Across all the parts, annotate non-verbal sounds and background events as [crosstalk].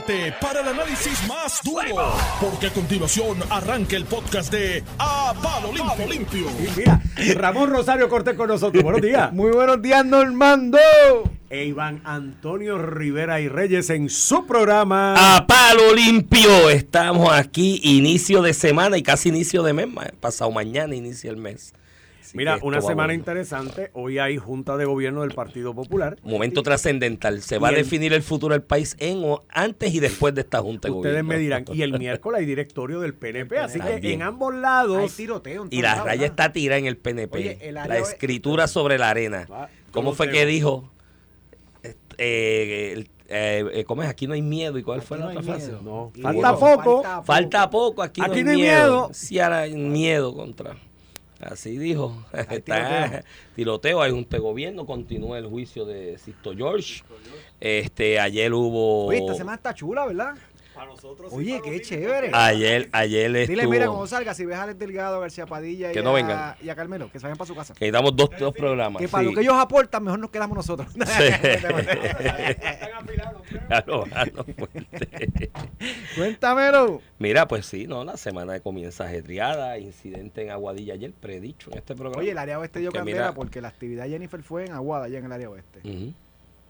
prepárate para el análisis más duro, porque a continuación arranca el podcast de A Palo Limpio. Mira, Ramón Rosario Cortés con nosotros. Buenos [laughs] días. Muy buenos días, Normando. E Iván Antonio Rivera y Reyes en su programa. A palo limpio. Estamos aquí, inicio de semana y casi inicio de mes. ma- Pasado mañana inicia el mes. Así Mira, una semana bueno. interesante. Hoy hay Junta de Gobierno del Partido Popular. Momento trascendental. Se va a definir el futuro del país en o antes y después de esta junta de Ustedes gobierno. me dirán. Y el miércoles hay directorio del PNP. Así que También. en ambos Hay lados. tiroteo. en Y la lados, raya ¿verdad? está tirada en el PNP. Oye, el área la escritura sobre la arena. Va, ¿Cómo fue tiroteo. que dijo? Est- eh, el- eh, eh, ¿Cómo es? Aquí no hay miedo. ¿Y cuál fue la otra hay frase? No, falta poco. falta Falta poco, aquí, Aquí no hay miedo. Sí, ahora hay miedo contra. Así dijo. Hay Está- tiroteo. tiroteo, hay un gobierno, continúa el juicio de Sisto George. Este, ayer hubo. Oye, esta semana está chula, ¿verdad? Oye, qué chévere. Ayer, ayer Dile, estuvo. mira, cuando salga, si ves a Alex Delgado, a García Padilla y, Que no a, vengan. y a Carmelo, que se vayan para su casa. Que damos dos, dos programas. Que para sí. lo que ellos aportan, mejor nos quedamos nosotros. Claro, [laughs] claro, fuerte. Cuéntamelo. Mira, pues sí, no, la semana comienza ajetreada, incidente en Aguadilla ayer, predicho en este programa. Oye, el área oeste dio candela mira- porque la actividad de Jennifer fue en Aguada, allá en el área oeste.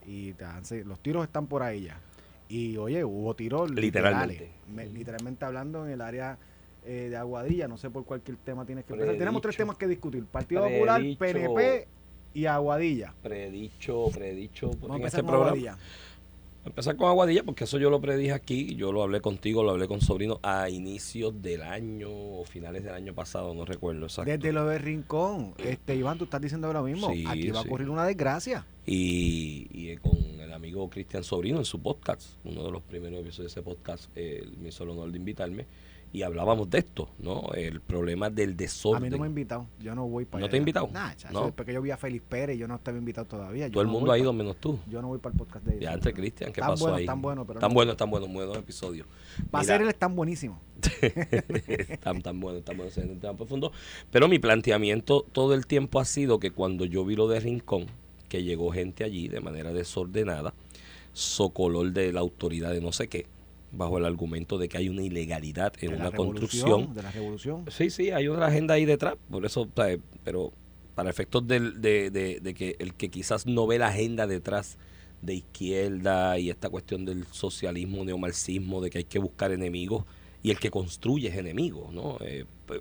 Y los tiros están por ahí ya. Y oye, hubo tiros Literalmente. Me- literalmente hablando en el área eh, de Aguadilla, no sé por cualquier tema tienes que empezar. Tenemos tres temas que discutir. Partido Popular, Predicho. PNP y Aguadilla. Predicho, predicho Vamos a en empezar este con programa. Aguadilla. Empezar con Aguadilla, porque eso yo lo predije aquí, yo lo hablé contigo, lo hablé con Sobrino a inicios del año o finales del año pasado, no recuerdo exacto. Desde lo de Rincón, este Iván, tú estás diciendo ahora mismo, Sí, aquí va a ocurrir una desgracia. Y, y, con el amigo Cristian Sobrino en su podcast, uno de los primeros episodios de ese podcast, eh, me hizo el honor de invitarme y hablábamos de esto, ¿no? El problema del A desorden. mí no me ha invitado, yo no voy para ¿No allá. te ha invitado? Nah, chacho, No. después que yo vi a Félix Pérez, yo no estaba invitado todavía. yo Todo el no mundo ha ido menos tú. Yo no voy para el podcast de ellos. Ya entre Cristian, ¿qué Tan pasó bueno, ahí? tan bueno, pero tan no. bueno, tan bueno, buenos episodios. Para Mira, ser es [laughs] tan buenísimo. tan, tan bueno, tan bueno, tema profundo. Pero mi planteamiento todo el tiempo ha sido que cuando yo vi lo de Rincón, que llegó gente allí de manera desordenada, socolor de la autoridad de no sé qué, bajo el argumento de que hay una ilegalidad en De una construcción. De la revolución. Sí, sí, hay una agenda ahí detrás, por eso, ¿sabe? pero para efectos del- de, de- de que el que quizás no ve la agenda detrás de izquierda y esta cuestión del socialismo, neomarxismo, de que hay que buscar enemigos y el que construye es enemigo, ¿no? Eh, pues,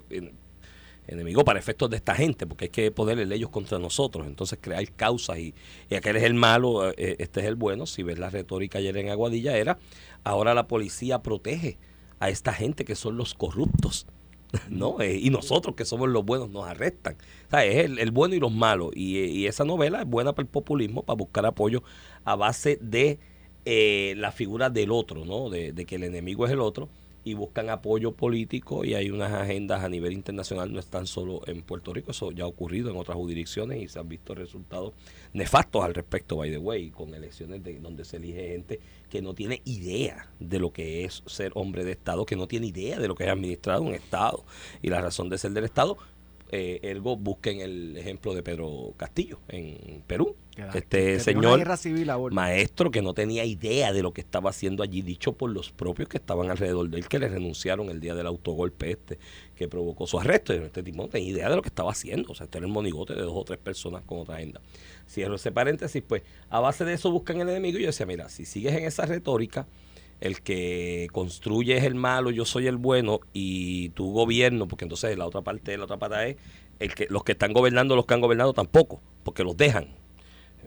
enemigo para efectos de esta gente, porque hay que ponerle ellos contra nosotros, entonces crear causas y, y aquel es el malo, eh, este es el bueno, si ves la retórica ayer en Aguadilla era, ahora la policía protege a esta gente que son los corruptos. [laughs] ¿no? Eh, y nosotros que somos los buenos nos arrestan. O sea, es el, el bueno y los malos. Y, eh, y esa novela es buena para el populismo, para buscar apoyo a base de eh, la figura del otro, ¿no? De que el enemigo es el otro y buscan apoyo político y hay unas agendas a nivel internacional, no están solo en Puerto Rico, eso ya ha ocurrido en otras jurisdicciones y se han visto resultados nefastos al respecto, by the way, con elecciones de, donde se elige gente que no tiene idea de lo que es ser hombre de Estado, que no tiene idea de lo que es administrar un Estado y la razón de ser del Estado. Eh, ergo, busquen el ejemplo de Pedro Castillo en Perú. Que Este que señor civil maestro que no tenía idea de lo que estaba haciendo allí, dicho por los propios que estaban alrededor de él, que le renunciaron el día del autogolpe este, que provocó su arresto. Este tipo no tenía idea de lo que estaba haciendo. O sea, este era el monigote de dos o tres personas con otra agenda. Cierro ese paréntesis, pues a base de eso buscan el enemigo. Y yo decía, mira, si sigues en esa retórica, el que construye es el malo, yo soy el bueno, y tu gobierno, porque entonces la otra parte, la otra pata es el que los que están gobernando, los que han gobernado tampoco, porque los dejan.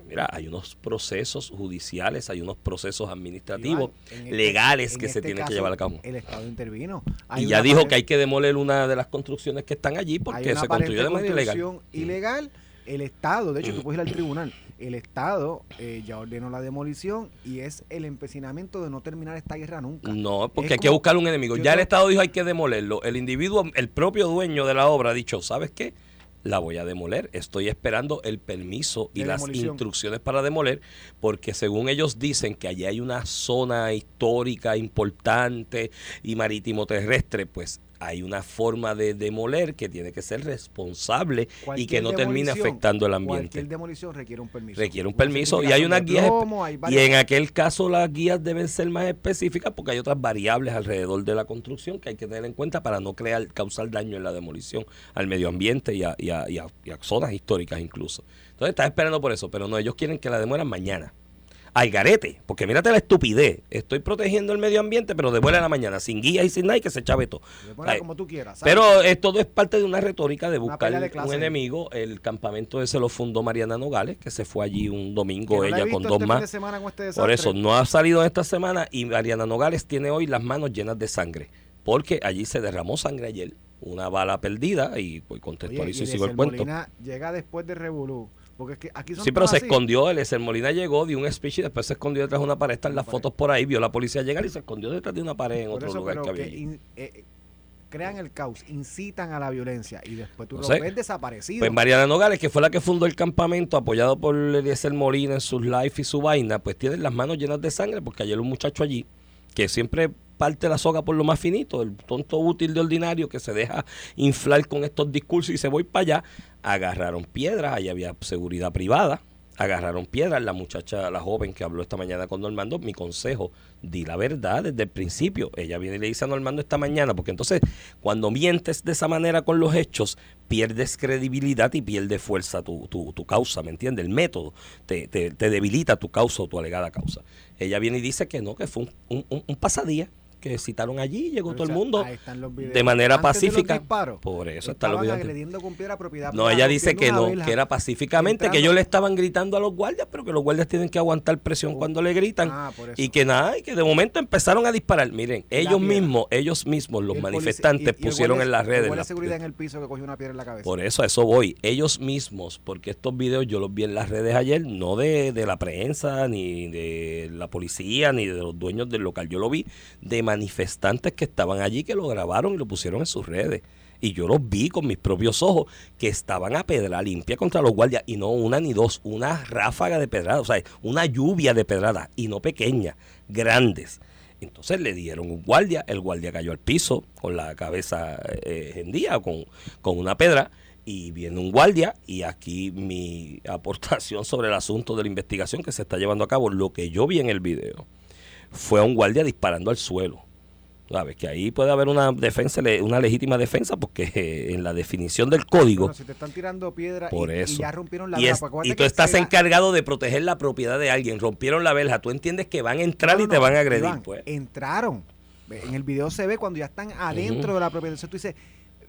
Mira, hay unos procesos judiciales, hay unos procesos administrativos, Iván, este- legales que se este tienen que llevar a cabo. El Estado intervino. Y ya dijo que hay que demoler una de las construcciones que están allí porque se construyó de manera ilegal. ilegal. El Estado, de hecho, tú puedes ir al tribunal. El Estado eh, ya ordenó la demolición y es el empecinamiento de no terminar esta guerra nunca. No, porque Es hay que buscar un enemigo. Ya el Estado dijo hay que demolerlo. El individuo, el propio dueño de la obra ha dicho, ¿sabes qué? La voy a demoler. Estoy esperando el permiso y De las demolición. instrucciones para demoler, porque según ellos dicen que allí hay una zona histórica importante y marítimo terrestre, pues hay una forma de demoler que tiene que ser responsable y que no termine afectando el ambiente. Cualquier demolición requiere un permiso. Requiere un permiso y hay unas guías. plomo, hay espe- Y en aquel caso las guías deben ser más específicas porque hay otras variables alrededor de la construcción que hay que tener en cuenta para no crear, causar daño en la demolición al medio ambiente y a, y a- y a- y a zonas históricas incluso. Entonces estás esperando por eso, pero no, ellos quieren que la demuelan mañana. Al garete, porque mírate la estupidez. Estoy protegiendo el medio ambiente, pero demuela la mañana, sin guías y sin nada y que se chave todo. Como tú quieras. ¿sabes? pero eh, todo es parte de una retórica de buscar de un enemigo. El campamento ese lo fundó Mariana Nogales, que se fue allí un domingo no ella con este dos fin más. de con este Por eso no ha salido en esta semana y Mariana Nogales tiene hoy las manos llenas de sangre, porque allí se derramó sangre ayer, una bala perdida y pues Oye, contextualizo y, y sigo el cuento. Llega después de Revolú. Porque es que aquí son Sí, pero se así. escondió, el Ezer Molina llegó, dio un speech y después se escondió detrás de una pared, están las fotos por ahí, vio la policía llegar y se escondió detrás de una pared en Por otro eso, lugar que había que allí. in- eh, crean el caos, incitan a la violencia y después tú No lo sé. ves desaparecido. Pues Mariana Nogales, que fue la que fundó el campamento, apoyado por Eliezer Molina en sus live y su vaina, pues tiene las manos llenas de sangre, porque ayer un muchacho allí, que siempre parte la soga por lo más finito, el tonto útil de ordinario que se deja inflar con estos discursos y dice voy para allá, agarraron piedras, ahí había seguridad privada, agarraron piedras, la muchacha, la joven que habló esta mañana con Normando, mi consejo, di la verdad desde el principio. Ella viene y le dice a Normando esta mañana, porque entonces cuando mientes de esa manera con los hechos, pierdes credibilidad y pierde fuerza tu, tu, tu causa, ¿me entiendes? El método te, te, te debilita tu causa o tu alegada causa. Ella viene y dice que no, que fue un, un- un pasadía que citaron allí, llegó Pero, todo o el mundo ahí están los videos. de manera Antes de pacífica. disparos, Por eso están los videos. agrediendo con piedra propiedad No, ella dice que no, que era pacíficamente, que ellos le estaban gritando a los guardias, pero que los guardias tienen que aguantar presión Oh. cuando le gritan. Ah, y que nada, y que de momento empezaron a disparar. Miren, La ellos piedra. mismos, ellos mismos, los policía- manifestantes, y- y el pusieron guardia- en las redes. de seguridad en el piso que cogió una piedra en la cabeza. por eso, a eso voy. Ellos mismos, porque estos videos yo los vi en las redes ayer, no de, de la prensa, ni de la policía, ni de los dueños del local. Yo lo vi de manifestantes que estaban allí, que lo grabaron y lo pusieron en sus redes. Y yo los vi con mis propios ojos que estaban a pedra limpia contra los guardias. Y no una ni dos, una ráfaga de pedrada, o sea, una lluvia de pedradas. Y no pequeñas, grandes. Entonces le dieron un guardia, el guardia cayó al piso con la cabeza eh, hendida, con, con una pedra, y viene un guardia, y aquí mi [laughs] aportación sobre el asunto de la investigación que se está llevando a cabo, lo que yo vi en el video, fue a un guardia disparando al suelo. ¿Sabes? Que ahí puede haber una defensa, una legítima defensa, porque [laughs] en la definición del código, Bueno, si te están tirando piedra por y, y eso. ya rompieron la y, verja, es- y tú estás encargado de proteger la propiedad de alguien. Rompieron la verja. Tú entiendes que van a entrar No, y no, te van a agredir. Iván, pues. Entraron. En el video se ve cuando ya están adentro de la propiedad. Entonces tú dices,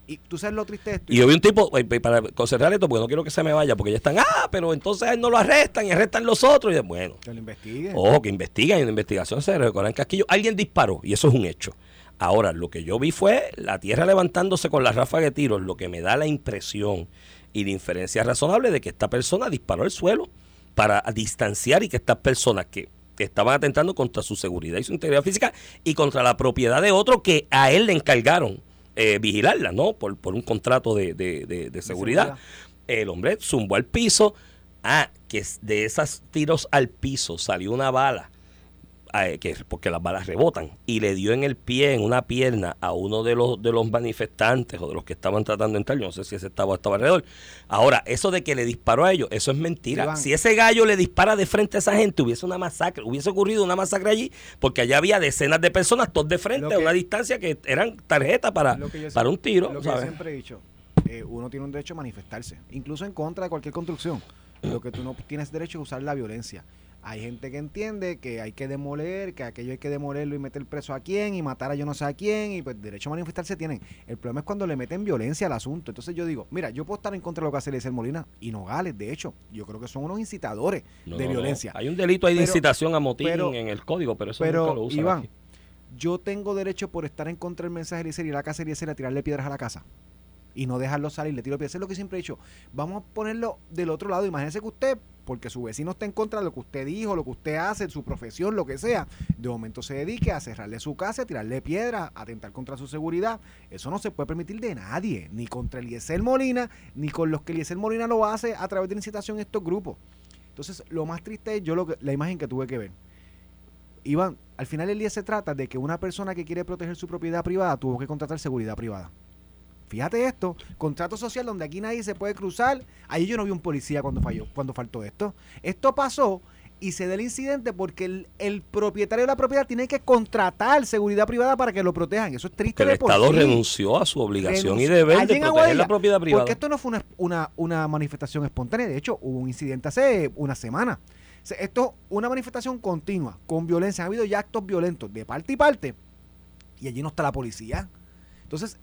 y tú sabes lo triste de esto. Y yo vi un tipo, eh, eh, para concertar esto, porque no quiero que se me vaya, porque ya están, ah, pero entonces a él no lo arrestan y arrestan los otros. Y bueno, que lo investiguen. ojo, que investigan y en la investigación se recorran casquillos. Alguien disparó y eso es un hecho. Ahora, lo que yo vi fue la tierra levantándose con la ráfaga de tiros, lo que me da la impresión y la inferencia razonable de que esta persona disparó al suelo para distanciar y que estas personas que estaban atentando contra su seguridad y su integridad física y contra la propiedad de otro que a él le encargaron eh, vigilarla, ¿no? Por, por un contrato de, de- de- de seguridad. seguridad. El hombre zumbó al piso. Ah, que de esos tiros al piso salió una bala eh, que, porque las balas rebotan, y le dio en el pie, en una pierna, a uno de los, de los manifestantes o de los que estaban tratando de entrar, yo no sé si ese estaba, estaba alrededor. Ahora, eso de que le disparó a ellos, eso es mentira. Iván. Si ese gallo le dispara de frente a esa gente, hubiese una masacre, hubiese ocurrido una masacre allí, porque allá había decenas de personas, todos de frente, a una distancia que eran tarjetas para, para un tiro. Lo que yo siempre he dicho, eh, uno tiene un derecho a manifestarse, incluso en contra de cualquier construcción. [clears throat] Lo que tú no tienes derecho es usar la violencia. Hay gente que entiende que hay que demoler, que aquello hay que demolerlo y meter preso a quién y matar a yo no sé a quién y pues derecho a manifestarse tienen. El problema es cuando le meten violencia al asunto. Entonces yo digo, mira, yo puedo estar en contra de lo que hace Eliezer Molina y Nogales, de hecho, yo creo que son unos incitadores No, de no. violencia. Hay un delito ahí de incitación a motín pero- en el código, pero eso Pero, nunca lo usan Iván, aquí. yo tengo derecho por estar en contra del mensaje de Eliezer y la casa de Eliezer a tirarle piedras a la casa. Y no dejarlo salir, le tiro piedras. Es lo que siempre he dicho. Vamos a ponerlo del otro lado. Imagínese que usted, porque su vecino está en contra de lo que usted dijo, lo que usted hace, su profesión, lo que sea, de momento se dedique a cerrarle su casa, a tirarle piedras, a atentar contra su seguridad. Eso no se puede permitir de nadie, ni contra Eliezer Molina, ni con los que Eliezer Molina lo hace a través de la incitación a estos grupos. Entonces, lo más triste es yo lo que, la imagen que tuve que ver Iván, al final del día se trata de que una persona que quiere proteger su propiedad privada tuvo que contratar seguridad privada. Fíjate esto, contrato social donde aquí nadie se puede cruzar. Ahí yo no vi un policía cuando falló, cuando faltó esto. Esto pasó y se da el incidente porque el, el propietario de la propiedad tiene que contratar seguridad privada para que lo protejan. Eso es triste Que el de por Estado sí. renunció a su obligación y deber Allí de proteger Aguadilla, la propiedad privada. Porque esto no fue una, una, una manifestación espontánea. De hecho, hubo un incidente hace una semana. O sea, Esto es una manifestación continua, con violencia. Han habido ya actos violentos de parte y parte. Y allí no está la policía. Entonces,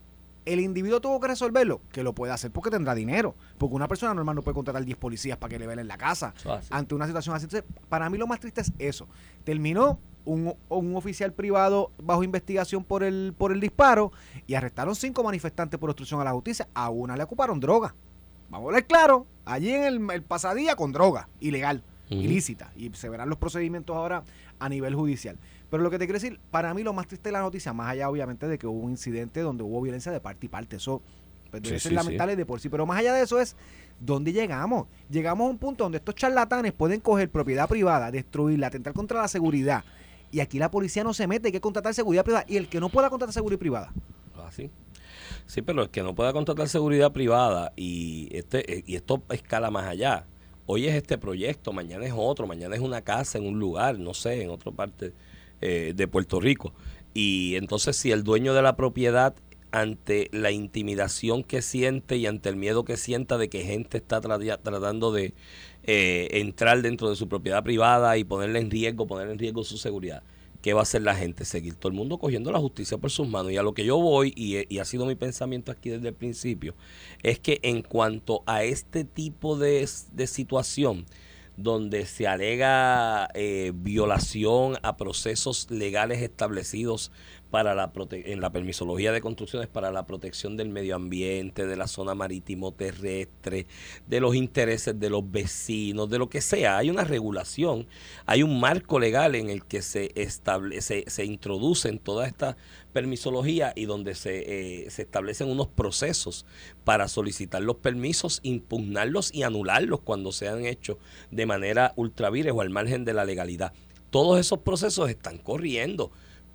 el individuo tuvo que resolverlo, que lo puede hacer porque tendrá dinero. Porque una persona normal no puede contratar 10 policías para que le velen la casa ante una situación así. Entonces, para mí lo más triste es eso. Terminó un, un oficial privado bajo investigación por el, por el disparo y arrestaron cinco manifestantes por obstrucción a la justicia. A una le ocuparon droga. Vamos a hablar claro, allí en el, el pasadía con droga, ilegal, ilícita. Y se verán los procedimientos ahora a nivel judicial. Pero lo que te quiero decir, para mí lo más triste de la noticia, más allá obviamente de que hubo un incidente donde hubo violencia de parte y parte, eso pues, debe Sí, ser sí, lamentable de por sí. Pero más allá de eso es, ¿dónde llegamos? Llegamos a un punto donde estos charlatanes pueden coger propiedad privada, destruirla, atentar contra la seguridad. Y aquí la policía no se mete, hay que contratar seguridad privada. Y el que no pueda contratar seguridad privada, Así. Sí, pero el que no pueda contratar seguridad privada y este eh, y esto escala más allá. Hoy es este proyecto, mañana es otro, mañana es una casa en un lugar, no sé, en otra parte eh, de Puerto Rico. Y entonces si el dueño de la propiedad ante la intimidación que siente y ante el miedo que sienta de que gente está tra- tratando de eh, entrar dentro de su propiedad privada y ponerle en riesgo, poner en riesgo su seguridad, ¿qué va a hacer la gente? Seguir todo el mundo cogiendo la justicia por sus manos. Y a lo que yo voy, y, he- y ha sido mi pensamiento aquí desde el principio, es que en cuanto a este tipo de, de situación, donde se alega eh, violación a procesos legales establecidos para la prote- en la permisología de construcciones para la protección del medio ambiente, de la zona marítimo terrestre, de los intereses de los vecinos, de lo que sea. Hay una regulación, hay un marco legal en el que se establece, se introducen toda esta permisología y donde se, eh, se establecen unos procesos para solicitar los permisos, impugnarlos y anularlos cuando sean hechos de manera ultravires o al margen de la legalidad. Todos esos procesos están corriendo.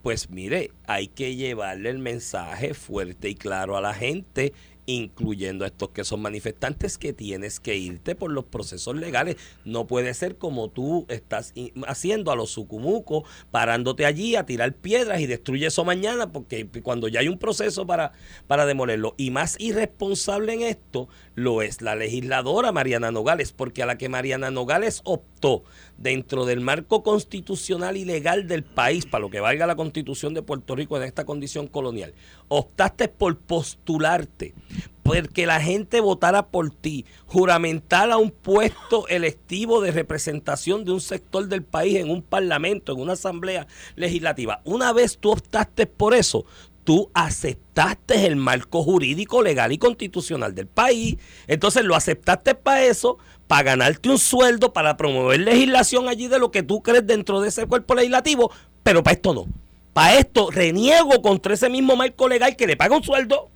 Pues mire, hay que llevarle el mensaje fuerte y claro a la gente, incluyendo a estos que son manifestantes, que tienes que irte por los procesos legales. No puede ser como tú estás haciendo a los sucumucos, parándote allí a tirar piedras y destruye eso mañana, porque cuando ya hay un proceso para, para demolerlo. Y más irresponsable en esto lo es la legisladora Mariana Nogales, porque a la que Mariana Nogales optó dentro del marco constitucional y legal del país, para lo que valga la constitución de Puerto Rico en esta condición colonial, optaste por postularte, porque la gente votara por ti, juramentar a un puesto electivo de representación de un sector del país en un parlamento, en una asamblea legislativa. Una vez tú optaste por eso, tú aceptaste el marco jurídico, legal y constitucional del país. Entonces lo aceptaste para eso, para ganarte un sueldo, para promover legislación allí de lo que tú crees dentro de ese cuerpo legislativo, pero para esto no. Para esto reniego contra ese mismo marco legal que le paga un sueldo,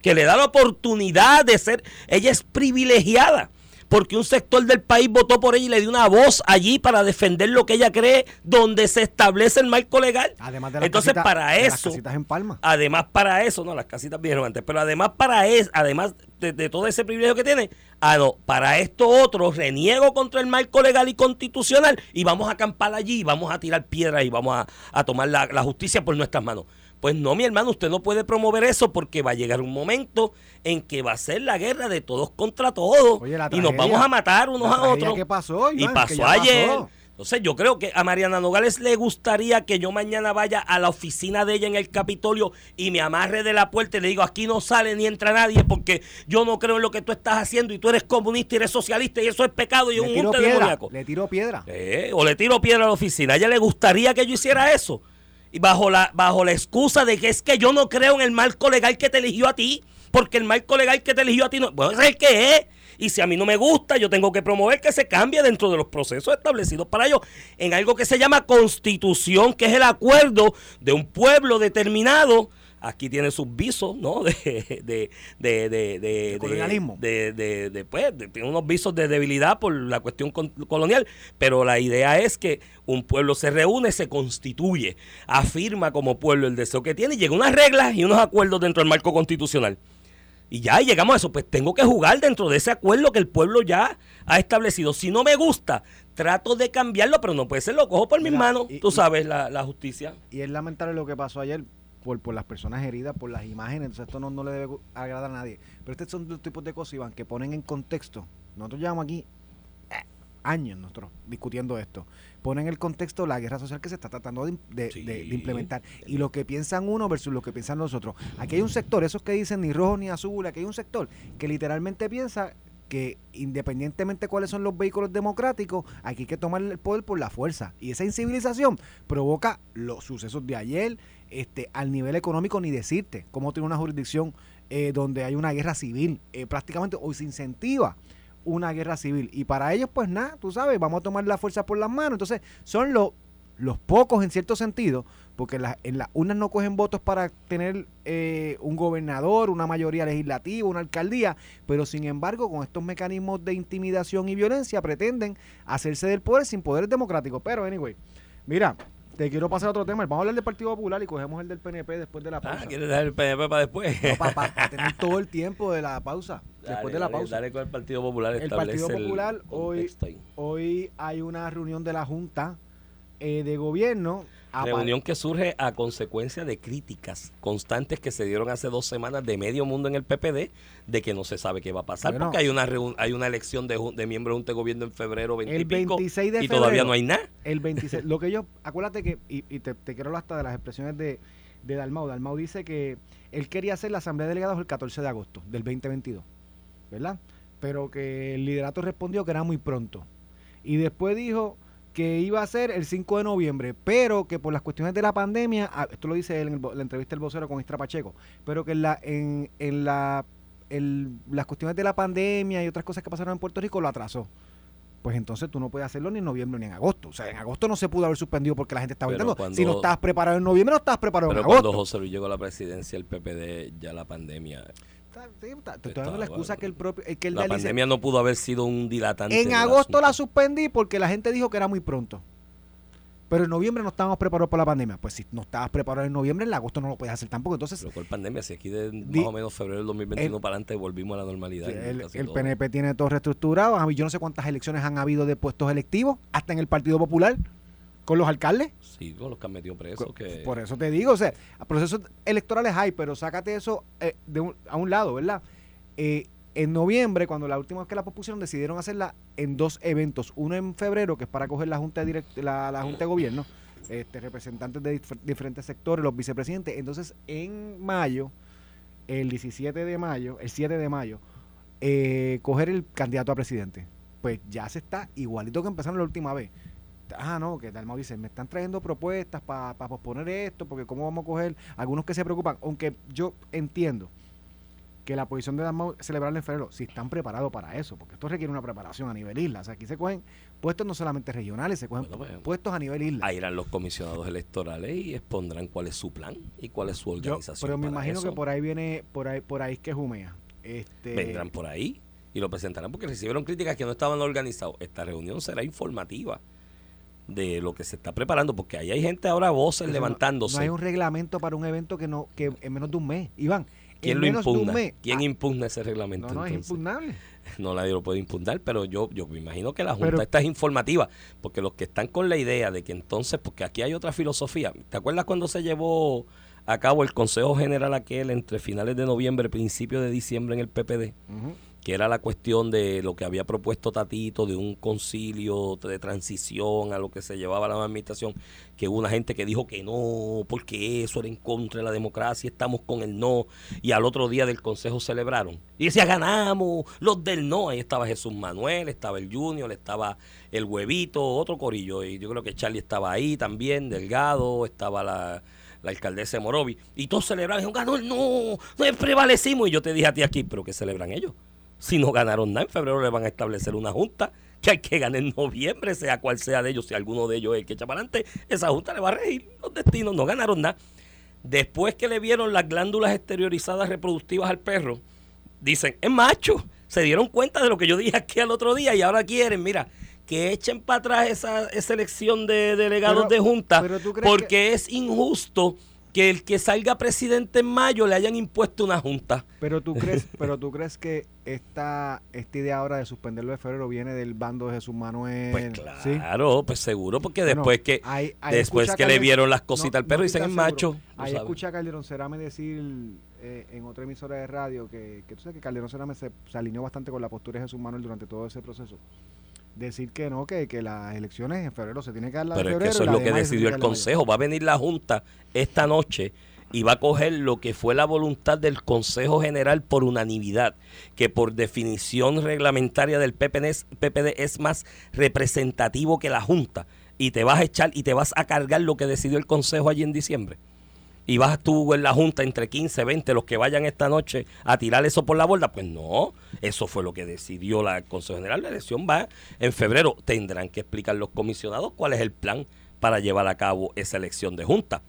que le da la oportunidad de ser, ella es privilegiada. Porque un sector del país votó por ella y le dio una voz allí para defender lo que ella cree, donde se establece el marco legal. además de las Entonces, para de las eso, casitas en Palma. Además, para eso, no, las casitas vinieron antes, pero además para eso, además de, de todo ese privilegio que tiene, ah, no, para esto otro, reniego contra el marco legal y constitucional y vamos a acampar allí, y vamos a tirar piedras y vamos a, a tomar la, la justicia por nuestras manos. Pues no, mi hermano, usted no puede promover eso porque va a llegar un momento en que va a ser la guerra de todos contra todos Oye, y nos vamos a matar unos la a otros. que pasó, y Iván, que pasó ayer. pasó. Entonces yo creo que a Mariana Nogales le gustaría que yo mañana vaya a la oficina de ella en el Capitolio y me amarre de la puerta y le digo, aquí no sale ni entra nadie porque yo no creo en lo que tú estás haciendo y tú eres comunista y eres socialista y eso es pecado y Le un monte piedra. demoníaco. Le tiró piedra. Eh, o le tiro piedra a la oficina. A ella le gustaría que yo hiciera eso. Y bajo la, bajo la excusa de que es que yo no creo en el marco legal que te eligió a ti. Porque el marco legal que te eligió a ti no. Bueno, es el que es. Y si a mí no me gusta, yo tengo que promover que se cambie dentro de los procesos establecidos para ello en algo que se llama constitución, que es el acuerdo de un pueblo determinado aquí tiene sus visos, ¿no? [laughs] De, de, de, de, de, colonialismo. De, de, de, pues, tiene unos visos de debilidad por la cuestión con- colonial, pero la idea es que un pueblo se reúne, se constituye, afirma como pueblo el deseo que tiene y llega unas reglas y unos acuerdos dentro del marco constitucional. Y ya y llegamos a eso, pues tengo que jugar dentro de ese acuerdo que el pueblo ya ha establecido. Si no me gusta, trato de cambiarlo, pero no puede ser, lo cojo por mis Mira, manos, y- tú y- sabes, la, la justicia. Y es lamentable lo que pasó ayer por, por las personas heridas, por las imágenes. Entonces, esto no, no le debe agradar a nadie. Pero estos son los tipos de cosas, Iván, que ponen en contexto. Nosotros llevamos aquí eh, años nosotros discutiendo esto. Ponen en el contexto la guerra social que se está tratando de, de- Sí. de- de implementar. Y lo que piensan uno versus lo que piensan los otros. Aquí hay un sector, esos que dicen ni rojo ni azul, aquí hay un sector que literalmente piensa que independientemente cuáles son los vehículos democráticos, aquí hay que tomar el poder por la fuerza. Y esa incivilización provoca los sucesos de ayer, este, al nivel económico, ni decirte cómo tiene una jurisdicción eh, donde hay una guerra civil, eh, prácticamente hoy se incentiva una guerra civil. Y para ellos, pues nada, tú sabes, vamos a tomar la fuerza por las manos. Entonces, son los los pocos en cierto sentido, porque la- en las urnas no cogen votos para tener eh, un gobernador, una mayoría legislativa, una alcaldía, pero sin embargo con estos mecanismos de intimidación y violencia pretenden hacerse del poder sin poder democrático. Pero anyway, mira, te quiero pasar a otro tema. Vamos a hablar del Partido Popular y cogemos el del PNP después de la pausa. Ah, ¿quieres dejar el PNP para después? para tener todo el [laughs] tiempo de la pausa, después de la dale, pausa. Dale con el Partido Popular. El Partido Popular hoy-. Hoy hay una reunión de la Junta eh, de Gobierno. Reunión que surge a consecuencia de críticas constantes que se dieron hace dos semanas de medio mundo en el PPD de que no se sabe qué va a pasar Bueno. porque hay una hay una elección de, de miembros de Junta de Gobierno en febrero 20 El y pico 26 de y todavía febrero. no hay nada. El 26, [laughs] lo que yo, acuérdate que, y, y te, te quiero hablar hasta de las expresiones de, de Dalmau. Dalmau dice que él quería hacer la Asamblea de Delegados el 14 de agosto del 2022, ¿verdad? Pero que el liderato respondió que era muy pronto. Y después dijo que iba a ser el 5 de noviembre, pero que por las cuestiones de la pandemia, ah, esto lo dice él en el la entrevista del vocero con Istra Pacheco, pero que en la, en, en la, el- las cuestiones de la pandemia y otras cosas que pasaron en Puerto Rico lo atrasó pues entonces tú no puedes hacerlo ni en noviembre ni en agosto. O sea, en agosto no se pudo haber suspendido porque la gente estaba Pero cuando- Si no estabas preparado en noviembre, no estabas preparado Pero en cuando agosto. José Luis llegó a la presidencia del PPD, ya la pandemia, Te estoy dando la excusa que el propio... eh, Que la pandemia no pudo haber sido un dilatante. en agosto la suspendí porque la gente dijo que era muy pronto. Pero en noviembre no estábamos preparados para la pandemia. Pues si no estabas preparado en noviembre, en agosto no lo puedes hacer tampoco. Entonces, Pero con pandemia, si aquí de Di- más o menos febrero del 2021 el- para adelante volvimos a la normalidad. el, el. PNP tiene todo reestructurado. Yo no sé cuántas elecciones han habido de puestos electivos, hasta en el Partido Popular, con los alcaldes. Sí, con los que han metido presos. Que... Por eso te digo, o sea, procesos electorales hay, pero sácate eso eh, de un- a un lado, ¿verdad? Eh, en noviembre, cuando la última vez que la propusieron, decidieron hacerla en dos eventos. Uno en febrero, que es para coger la Junta de, direct- la, la junta de Gobierno, este, representantes de dif- diferentes sectores, los vicepresidentes. Entonces, en mayo, el 17 de mayo, el 7 de mayo, eh, coger el candidato a presidente. Pues ya se está igualito que empezaron la última vez. Ah, no, que Dalmau dice, me están trayendo propuestas para posponer esto, porque cómo vamos a coger algunos que se preocupan, aunque yo entiendo que la posición de Dalmau es celebrarlo en febrero, si están preparados para eso, porque esto requiere una preparación a nivel isla. O sea, aquí se cogen puestos no solamente regionales, se cogen Bueno, pues, puestos a nivel isla. Ahí irán los comisionados electorales y expondrán cuál es su plan y cuál es su Yo- organización. pero me imagino eso. que por ahí viene, por ahí, por ahí es que jumea. Este, vendrán por ahí y lo presentarán porque recibieron críticas que no estaban organizados. Esta reunión será informativa de lo que se está preparando porque ahí hay gente ahora voces levantándose. No, hay un reglamento para un evento que no que en menos de un mes. Iván, ¿Quién lo impugna? ¿Quién Ah, impugna ese reglamento? No, no, es impugnable. [laughs] No nadie lo puede impugnar, pero yo, yo me imagino que la Junta Pero- esta es informativa, porque los que están con la idea de que entonces, porque aquí hay otra filosofía, ¿te acuerdas cuando se llevó a cabo el Consejo General aquel entre finales de noviembre y principios de diciembre en el PPD? Que era la cuestión de lo que había propuesto Tatito, de un concilio de transición a lo que se llevaba la administración, que hubo una gente que dijo que no, porque eso era en contra de la democracia, estamos con el no, y al otro día del consejo celebraron. Y decía, ganamos, los del no, ahí estaba Jesús Manuel, estaba el Junior, estaba el Huevito, otro corillo, y yo creo que Charlie estaba ahí también, Delgado, estaba la alcaldesa de Morovi, y todos celebraron, dijeron, ganó el no, no prevalecimos, y yo te dije a ti aquí, pero ¿qué celebran ellos? Si no ganaron nada, en febrero le van a establecer una junta que hay que ganar en noviembre, sea cual sea de ellos, si alguno de ellos es el que echa para adelante, esa junta le va a regir los destinos, no ganaron nada. después que le vieron las glándulas exteriorizadas reproductivas al perro, dicen, es macho. Se dieron cuenta de lo que yo dije aquí al otro día y ahora quieren, mira, que echen para atrás esa, esa elección de delegados Pero- de junta porque es injusto que el que salga presidente en mayo le hayan impuesto una junta. Pero tú crees, [laughs] pero tú crees que esta, esta idea ahora de suspenderlo de febrero viene del bando de Jesús Manuel. Pues ¿Sí? claro, pues seguro, porque después que después que le vieron las cositas no- al perro no dicen es macho. Ahí escucha a Calderón Cerame decir eh, en otra emisora de radio que, que tú sabes que Calderón Cerame se, se alineó bastante con la postura de Jesús Manuel durante todo ese proceso. Decir que no, que, que las elecciones en febrero se tiene que dar la de Pero es que eso es lo que decidió el. Consejo. Va a venir la Junta esta noche y va a coger lo que fue la voluntad del Consejo General por unanimidad, que por definición reglamentaria del PPD es, PPD es más representativo que la Junta. Y te vas a echar y te vas a cargar lo que decidió el Consejo allí en diciembre. Y vas tú en la Junta entre 15, 20, los que vayan esta noche a tirar eso por la borda. Pues no, eso fue lo que decidió la Consejo General. La elección va en febrero. Tendrán que explicar los comisionados cuál es el plan para llevar a cabo esa elección de Junta.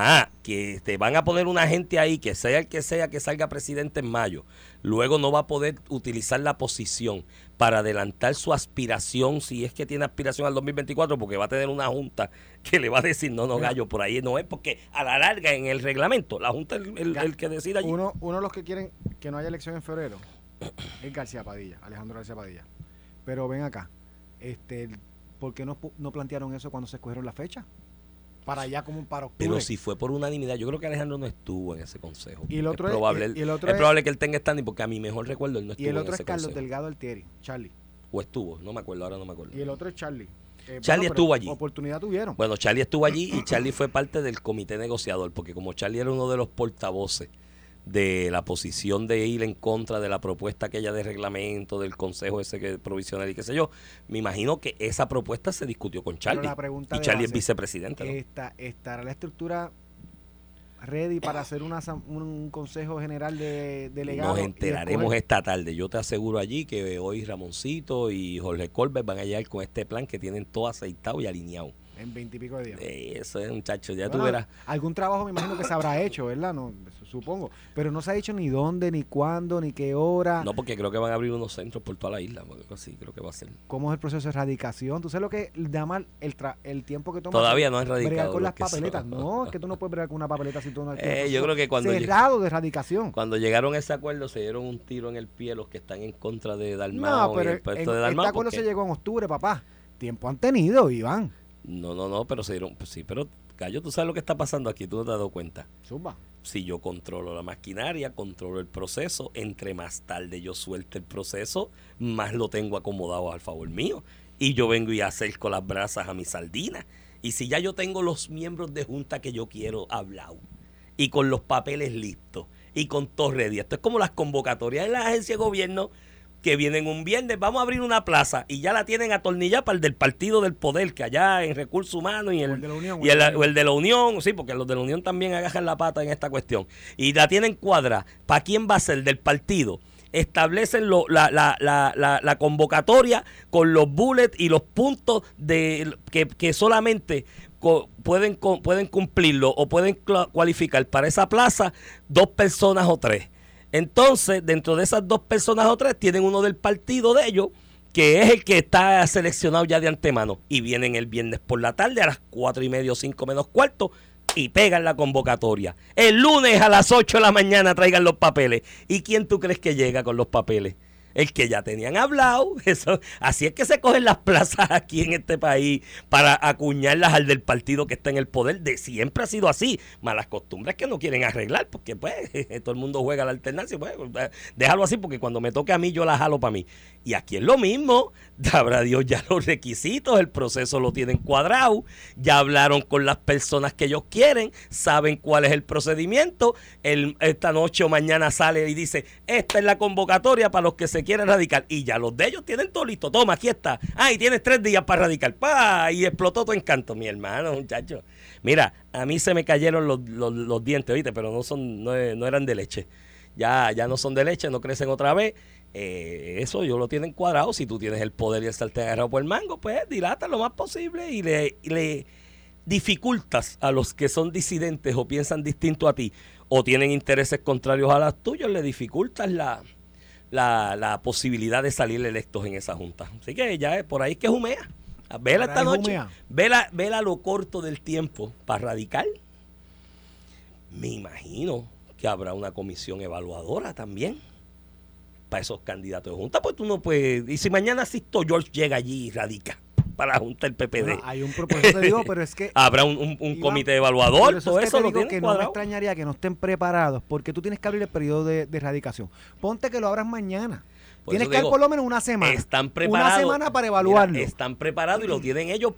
Ah, que te van a poner una gente ahí, que sea el que sea que salga presidente en mayo, luego no va a poder utilizar la posición para adelantar su aspiración, si es que tiene aspiración al 2024, porque va a tener una junta [laughs] que le va a decir, no, no, gallo, por ahí no es, porque a la larga en el reglamento, la junta es el, el- el que decida allí. Uno, uno de los que quieren que no haya elección en febrero [coughs] es García Padilla, Alejandro García Padilla. Pero ven acá, este, ¿por qué no, no plantearon eso cuando se escogieron la fecha? Para allá como para octubre. Pero si fue por unanimidad, yo creo que Alejandro no estuvo en ese consejo. Y el otro es probable, y- y el otro es es- probable que él tenga standing, porque a mi mejor recuerdo él no estuvo y el en otro ese es Carlos consejo. Delgado Altieri, Charlie. O estuvo, no me acuerdo, ahora no me acuerdo. Y el otro es Charlie. Eh, Charlie estuvo allí. Oportunidad tuvieron. Bueno, Charlie estuvo allí y Charlie fue parte del comité negociador, porque como Charlie era uno de los portavoces de la posición de ir en contra de la propuesta aquella de reglamento del consejo ese que provisional y qué sé yo, me imagino que esa propuesta se discutió con Charlie. la pregunta y Charlie es vicepresidente. ¿no? Esta- ¿Estará la estructura ready para hacer una, un consejo general de delegados? Nos enteraremos esta tarde. Yo te aseguro allí que hoy Ramoncito y Jorge Colbert van a llegar con este plan que tienen todo aceitado y alineado. En veintipico de días. Eh, Eso es, muchacho, ya tú Bueno, verás. Algún trabajo me imagino que se habrá hecho, ¿verdad? No, supongo. Pero no se ha dicho ni dónde, ni cuándo, ni qué hora. No, porque creo que van a abrir unos centros por toda la isla. algo así creo que va a ser. ¿Cómo es el proceso de erradicación? ¿Tú sabes lo que da mal el, tra- el tiempo que toma? Todavía no es bregar radicado. con las son. papeletas. No, [laughs] es que tú no puedes bregar con una papeleta si tú no Eh, yo creo que cuando Cerrado de erradicación. Cuando llegaron a ese acuerdo se dieron un tiro en el pie los que están en contra de Dalmau No, y pero el en- de este Dalmau. acuerdo se llegó en octubre, papá. Tiempo han tenido, Iván. No, no, no, pero se dieron... pues sí, pero Gallo, tú sabes lo que está pasando aquí, tú no te has dado cuenta. Zumba. Si yo controlo la maquinaria, controlo el proceso, entre más tarde yo suelte el proceso, más lo tengo acomodado al favor mío. Y yo vengo y acerco las brasas a mi sardina. Y si ya yo tengo los miembros de junta que yo quiero hablar y con los papeles listos y con todo ready. Esto es como las convocatorias en la agencia de gobierno que vienen un viernes, vamos a abrir una plaza y ya la tienen atornillada para el del partido del poder, que allá en recursos humanos y el, el de la Unión, y el, o el de la Unión, sí, porque los de la Unión también agajan la pata en esta cuestión. Y la tienen cuadra. ¿Para quién va a ser? Del partido. Establecen lo- la, la, la, la, convocatoria con los bullets y los puntos de que, que solamente co- pueden, co- pueden cumplirlo o pueden cualificar para esa plaza dos personas o tres. Entonces, dentro de esas dos personas o tres, tienen uno del partido de ellos, que es el que está seleccionado ya de antemano. Y vienen el viernes por la tarde a las cuatro y medio, cinco menos cuarto, y pegan la convocatoria. El lunes a las 8 de la mañana traigan los papeles. ¿Y quién tú crees que llega con los papeles? El que ya tenían hablado. [laughs] Eso, así es que se cogen las plazas aquí en este país para acuñarlas al del partido que está en el poder. De siempre ha sido así. Malas costumbres que no quieren arreglar porque pues [laughs] todo el mundo juega la alternancia. Pues, déjalo así porque cuando me toque a mí yo la jalo para mí. Y aquí es lo mismo. [laughs] Habrá Dios ya los requisitos, el proceso lo tienen cuadrado. Ya hablaron con las personas que ellos quieren, saben cuál es el procedimiento. El, esta noche o mañana sale y dice, esta es la convocatoria para los que se quieren radicar. Y ya los de ellos tienen todo listo. Toma, aquí está. Ah, y tienes tres días para radicar. ¡Pah! Y explotó tu encanto, mi hermano, muchacho. Mira, a mí se me cayeron los, los- dientes, ¿viste? Pero no, son, no, no eran de leche. Ya, ya no son de leche, no crecen otra vez. Eh, eso yo lo tienen cuadrado. Si tú tienes el poder y el sartén agarrado por el mango, pues dilata lo más posible y le, y le dificultas a los que son disidentes o piensan distinto a ti o tienen intereses contrarios a los tuyos, le dificultas la, la, la posibilidad de salir electos en esa junta. Así que ya es por ahí que jumea. Vela esta noche. jumea. Vela, vela lo corto del tiempo para radical. Me imagino que habrá una comisión evaluadora también para esos candidatos de junta. Pues tú no puedes. Y si mañana Sisto George llega allí y radica para la junta del PPD, Bueno, hay un propósito, digo, pero es que [laughs] habrá un, un- un Iván, comité evaluador. eso Todo es que eso lo digo que no me extrañaría que no estén preparados porque tú tienes que abrir el periodo de, de erradicación. Ponte que lo abras mañana. Por tienes que digo, por lo menos una semana. Están preparados. Una semana para evaluarlo. Mira, están preparados y lo [clears throat] tienen ellos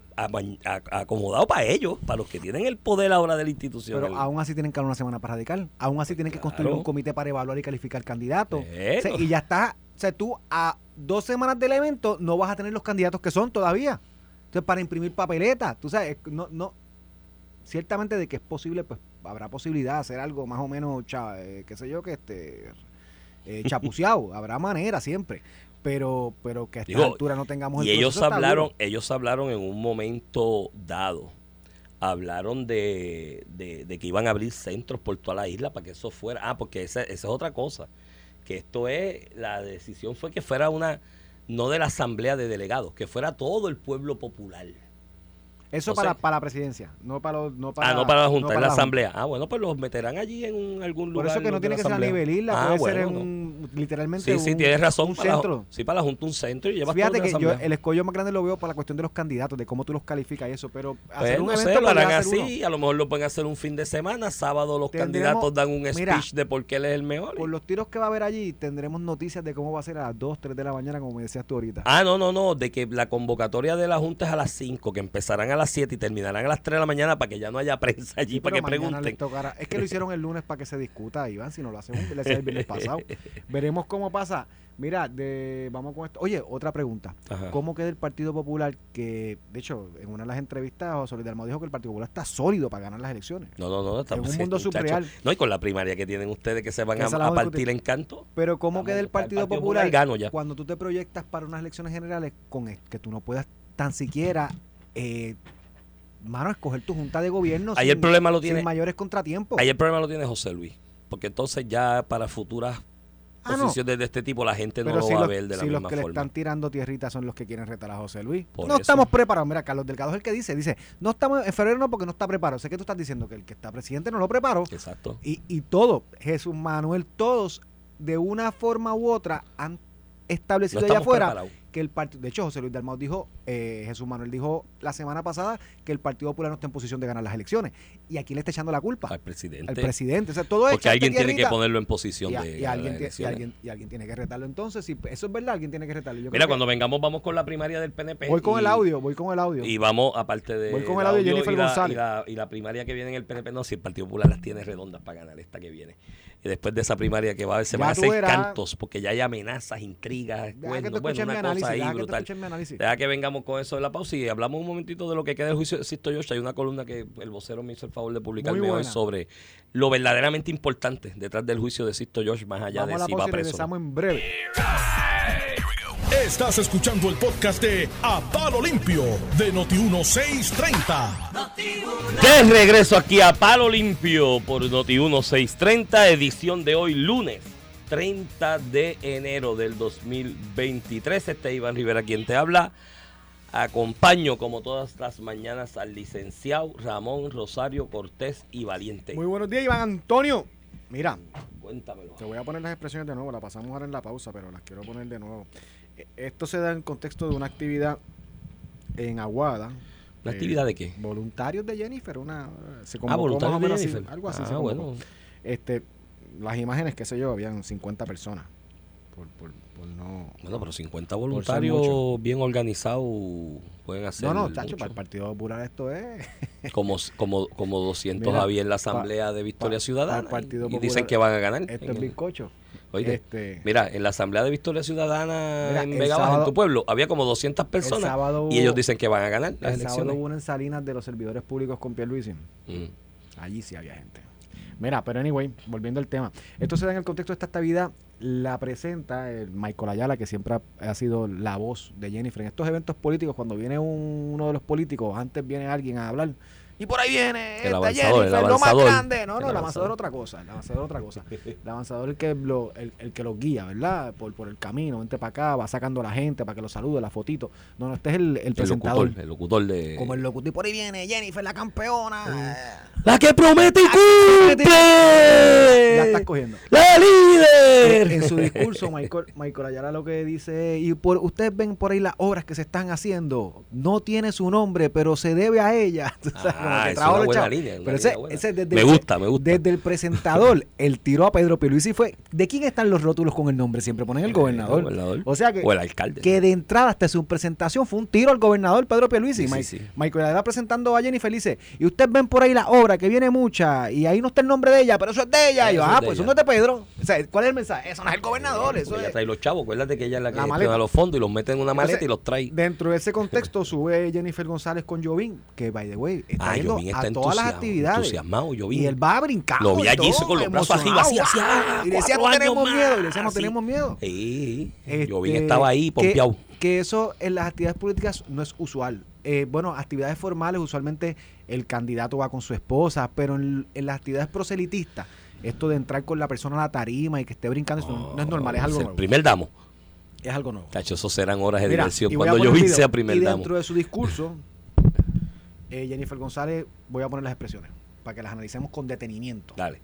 acomodado para ellos, para los que tienen el poder ahora de la institución. Pero aún así tienen que dar una semana para radical. Aún así tienen que construir un comité para evaluar y calificar candidatos. Bueno. O sea, y ya está. O sea, tú a dos semanas del evento no vas a tener los candidatos que son todavía. Entonces, para imprimir papeletas, tú sabes, no, no. Ciertamente de que es posible, pues habrá posibilidad de hacer algo más o menos, cha- eh, qué sé yo, que este eh, [laughs] chapuceado. habrá manera siempre. Pero, pero que a esta Digo, altura no tengamos y el ellos hablaron, ellos hablaron en un momento dado. Hablaron de, de- de que iban a abrir centros por toda la isla para que eso fuera. Ah, porque esa, esa es otra cosa. Que esto es, la decisión fue que fuera una, no de la asamblea de delegados, que fuera todo el pueblo popular. Eso para, para la presidencia, no para, los- no para ah, no para la Junta, no para la Junta. asamblea. Ah, bueno, pues los meterán allí en un- algún Por lugar. eso que no tiene la que ser a nivel isla, Ah, puede ser bueno, en un, literalmente Sí, sí, un- tienes razón. un para la- centro. sí, para la Junta un centro y llevas Fíjate que la yo el escollo más grande lo veo para la cuestión de los candidatos, de cómo tú los calificas y eso, pero hacer Pues, un no evento sé, lo harán hacer así, uno. a lo mejor lo pueden hacer un fin de semana, sábado los Tendremos- candidatos dan un mira, speech de por qué él es el mejor. Por los tiros que va a haber allí, tendremos noticias de cómo va a ser a las 2, 3 de la mañana, como me decías tú ahorita. Ah, no, no, no, de que la convocatoria de la Junta es a las 5, que empezarán a las 7 y terminarán a las 3 de la mañana para que ya no haya prensa allí, Sí, para que pregunten. Es que lo hicieron el lunes para que se discuta, Iván, si no lo hacía el viernes pasado. [laughs] Veremos cómo pasa. Mira, de, vamos con esto. Oye, otra pregunta. Ajá. ¿Cómo queda el Partido Popular? Que, de hecho, en una de las entrevistas, José Luis Dalmau dijo que el Partido Popular está sólido para ganar las elecciones. No, no, no. estamos- En un mundo subreal. No, y con la primaria que tienen ustedes que se van a, partir en canto. Pero ¿cómo Vamos, queda el Partido Popular Popular gano ya. cuando tú te proyectas para unas elecciones generales con que tú no puedas tan siquiera, eh, mano, escoger tu junta de gobierno Ahí el problema lo sin tiene- mayores contratiempos? Ahí el problema lo tiene José Luis. Porque entonces ya para futuras Ah, no. posiciones de este tipo la gente no Pero lo si va los, a ver de la si los misma que le forma. están tirando tierrita son los que quieren retar a José Luis. Por no eso. estamos preparados. Mira, Carlos Delgado es el que dice, dice, no estamos en febrero no porque no está preparado. Sé que tú estás diciendo que el que está presidente no lo preparó. Exacto. Y, y todo, Jesús Manuel, todos, de una forma u otra, han No establecido allá afuera preparados. que el partido, de hecho José Luis Dalmau dijo, eh, Jesús Manuel dijo la semana pasada que el Partido Popular no está en posición de ganar las elecciones. Y aquí le está echando la culpa Al presidente. al presidente. O sea, todo Porque alguien tiene que ponerlo en posición y, a- de y ganar alguien, las y, alguien, y alguien tiene que retarlo. Entonces, si eso es verdad, alguien tiene que retarlo. Yo Mira, cuando vengamos vamos con la primaria del PNP. que voy con el audio, voy con el audio. Y vamos, aparte de. Voy con el audio de Jennifer y la, González. Y la, y la primaria que viene en el PNP, no, si el Partido Popular las tiene redondas para ganar esta que viene. Y después de esa primaria que va a haber, se Ya van a hacer verás. cantos, porque ya hay amenazas, intrigas, que cuentos, bueno, mi una análisis. cosa ahí que brutal. análisis. Deja que vengamos con eso de la pausa y hablamos un momentito de lo que queda del juicio de Sisto George. Hay una columna que el vocero me hizo el favor de publicarme hoy sobre lo verdaderamente importante detrás del juicio de Sisto George, más allá Vamos a de la si va preso. regresamos en breve. Estás escuchando el podcast de A Palo Limpio de Noti1630. De regreso aquí a Palo Limpio por Noti 1630, edición de hoy lunes 30 de enero del 2023. Este es Iván Rivera quien te habla. Acompaño como todas las mañanas al licenciado Ramón Rosario Cortés y Valiente. Muy buenos días, Iván Antonio. Mira, Cuéntamelo. te voy a poner las expresiones de nuevo. La pasamos ahora en la pausa, pero las quiero poner de nuevo. Eh, Esto se da en contexto de una actividad en Aguada. ¿Una Eh, actividad de qué? Voluntarios de Jennifer, una se Ah, convocó voluntarios más o de así, Jennifer. algo así Ah, se bueno. Este, las imágenes, qué sé yo, habían 50 personas. Por, por, por no. Bueno, pero 50 ser voluntarios mucho. bien organizados pueden hacer No, no, mucho. chacho, para el Partido Popular esto es. [laughs] como, como, como 200 Mira, había en la pa- asamblea de Victoria pa- Ciudadana. pa' el Partido y dicen que van a ganar. Esto En es bizcocho. Oye, Este, mira, en la asamblea de Victoria Ciudadana Mira, en el Vega Baja, en sábado- tu pueblo, había como 200 personas sábado y ellos dicen que van a ganar las el sábado elecciones. hubo una en Salinas de los servidores públicos con Pierluisi. Mm. Allí sí había gente. Mira, pero anyway, volviendo al tema. Esto se da en el contexto de esta actividad. La presenta el Michael Ayala, que siempre ha, ha sido la voz de Jennifer. En estos eventos políticos, cuando viene un- uno de los políticos, antes viene alguien a hablar, Y por ahí viene El esta avanzador, el Jennifer, lo más grande. No, El no, el avanzador avanzador. es otra cosa. El avanzador es otra cosa. El avanzador es el que lo, el, el que los guía, ¿verdad? Por, por el camino, vente para acá, va sacando a la gente para que lo salude, la fotito. No, no, este es el, el El presentador. locutor, el locutor de... Como el locutor. Y por ahí viene Jennifer, la campeona. ¡La que promete y Ya estás cumple! cogiendo. ¡La En, su discurso, Michael, Michael Ayala lo que dice, y por ustedes ven por ahí las obras que se están haciendo, no tiene su nombre, pero se debe a ella. [laughs] Ah, Me gusta, me gusta. Desde el presentador, el tiró a Pedro Pierluisi fue, ¿de quién están los rótulos con el nombre? Siempre ponen el gobernador. El gobernador. O sea que, O el alcalde. que de entrada hasta su presentación fue un tiro al gobernador Pedro Pierluisi. Sí, sí, Mi- sí. Michael Ayala presentando a Jennifer dice, y ustedes ven por ahí la obra que viene mucha, y ahí no está el nombre de ella, pero eso es de ella. Y yo, ah, pues eso no es de Pedro. O sea, ¿cuál es el mensaje? Eso no es el gobernador, eso Porque ella es... trae los chavos, acuérdate que ella es la que maleta. los fondos y los mete en una maleta Entonces, y los trae. Dentro de ese contexto [laughs] sube Jennifer González con Jovín, que by the way, está Ah, yendo a todas las actividades. entusiasmado, Jovín. Y él va brincando. Lo vi y allí todo, con los brazos arriba, así, así, ah, Y decía, no tenemos miedo. Y decía, no así. tenemos miedo. Sí, Este, Jovín estaba ahí, que- pompeado. Que, eso en las actividades políticas no es usual. Eh, bueno, actividades formales, usualmente el candidato va con su esposa, pero en, en las actividades proselitistas, esto de entrar con la persona a la tarima y que esté brincando, eso no, no es normal, es algo el nuevo. primer damo. Es algo nuevo. Cacho, eso serán horas de Mira, diversión a cuando Jovín video. sea primer y damo. dentro de su discurso, [laughs] eh, Jennifer González, voy a poner las expresiones para que las analicemos con detenimiento. Dale.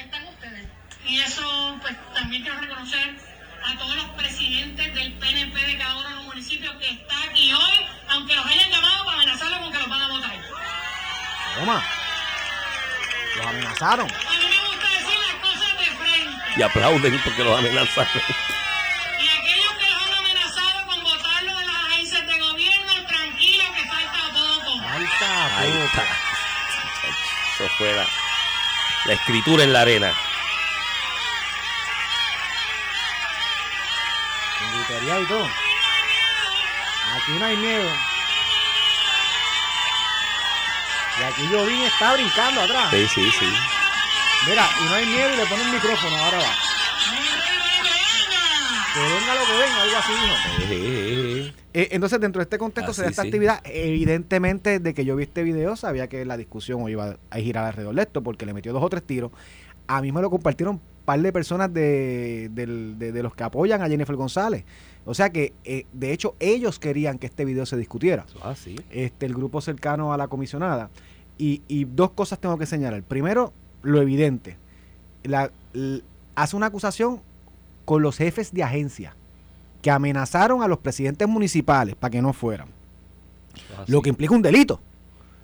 están ustedes. Y eso, pues también quiero reconocer a todos los presidentes del PNP de cada uno de los municipios que está aquí hoy, aunque los hayan llamado para amenazarlos con que los van a votar. Toma. Los amenazaron. A mí me gusta decir las cosas de frente. Y aplauden porque los amenazan. Y aquellos que los han amenazado con votarlo de las agencias de gobierno, tranquilos que falta poco. Ahí está. Eso fue la, la escritura en la arena. Con gritería y todo. Aquí no hay miedo. Y aquí Jovín está brincando atrás. Sí, sí, sí. Mira, y no hay miedo y le pone el micrófono, ahora va. Que venga lo que venga, algo así sí. Eh, entonces, dentro de este contexto Ah, se da sí, esta sí. actividad. Evidentemente, de que yo vi este video, sabía que la discusión hoy iba a girar alrededor de esto, porque le metió dos o tres tiros. A mí me lo compartieron un par de personas de, de- de los que apoyan a Jennifer González. O sea que, eh, de hecho, ellos querían que este video se discutiera. Ah, sí. Este, el grupo cercano a la comisionada. Y, y dos cosas tengo que señalar. Primero, lo evidente. La, hace una acusación con los jefes de agencia que amenazaron a los presidentes municipales para que no fueran. Ah, Lo sí. que implica un delito.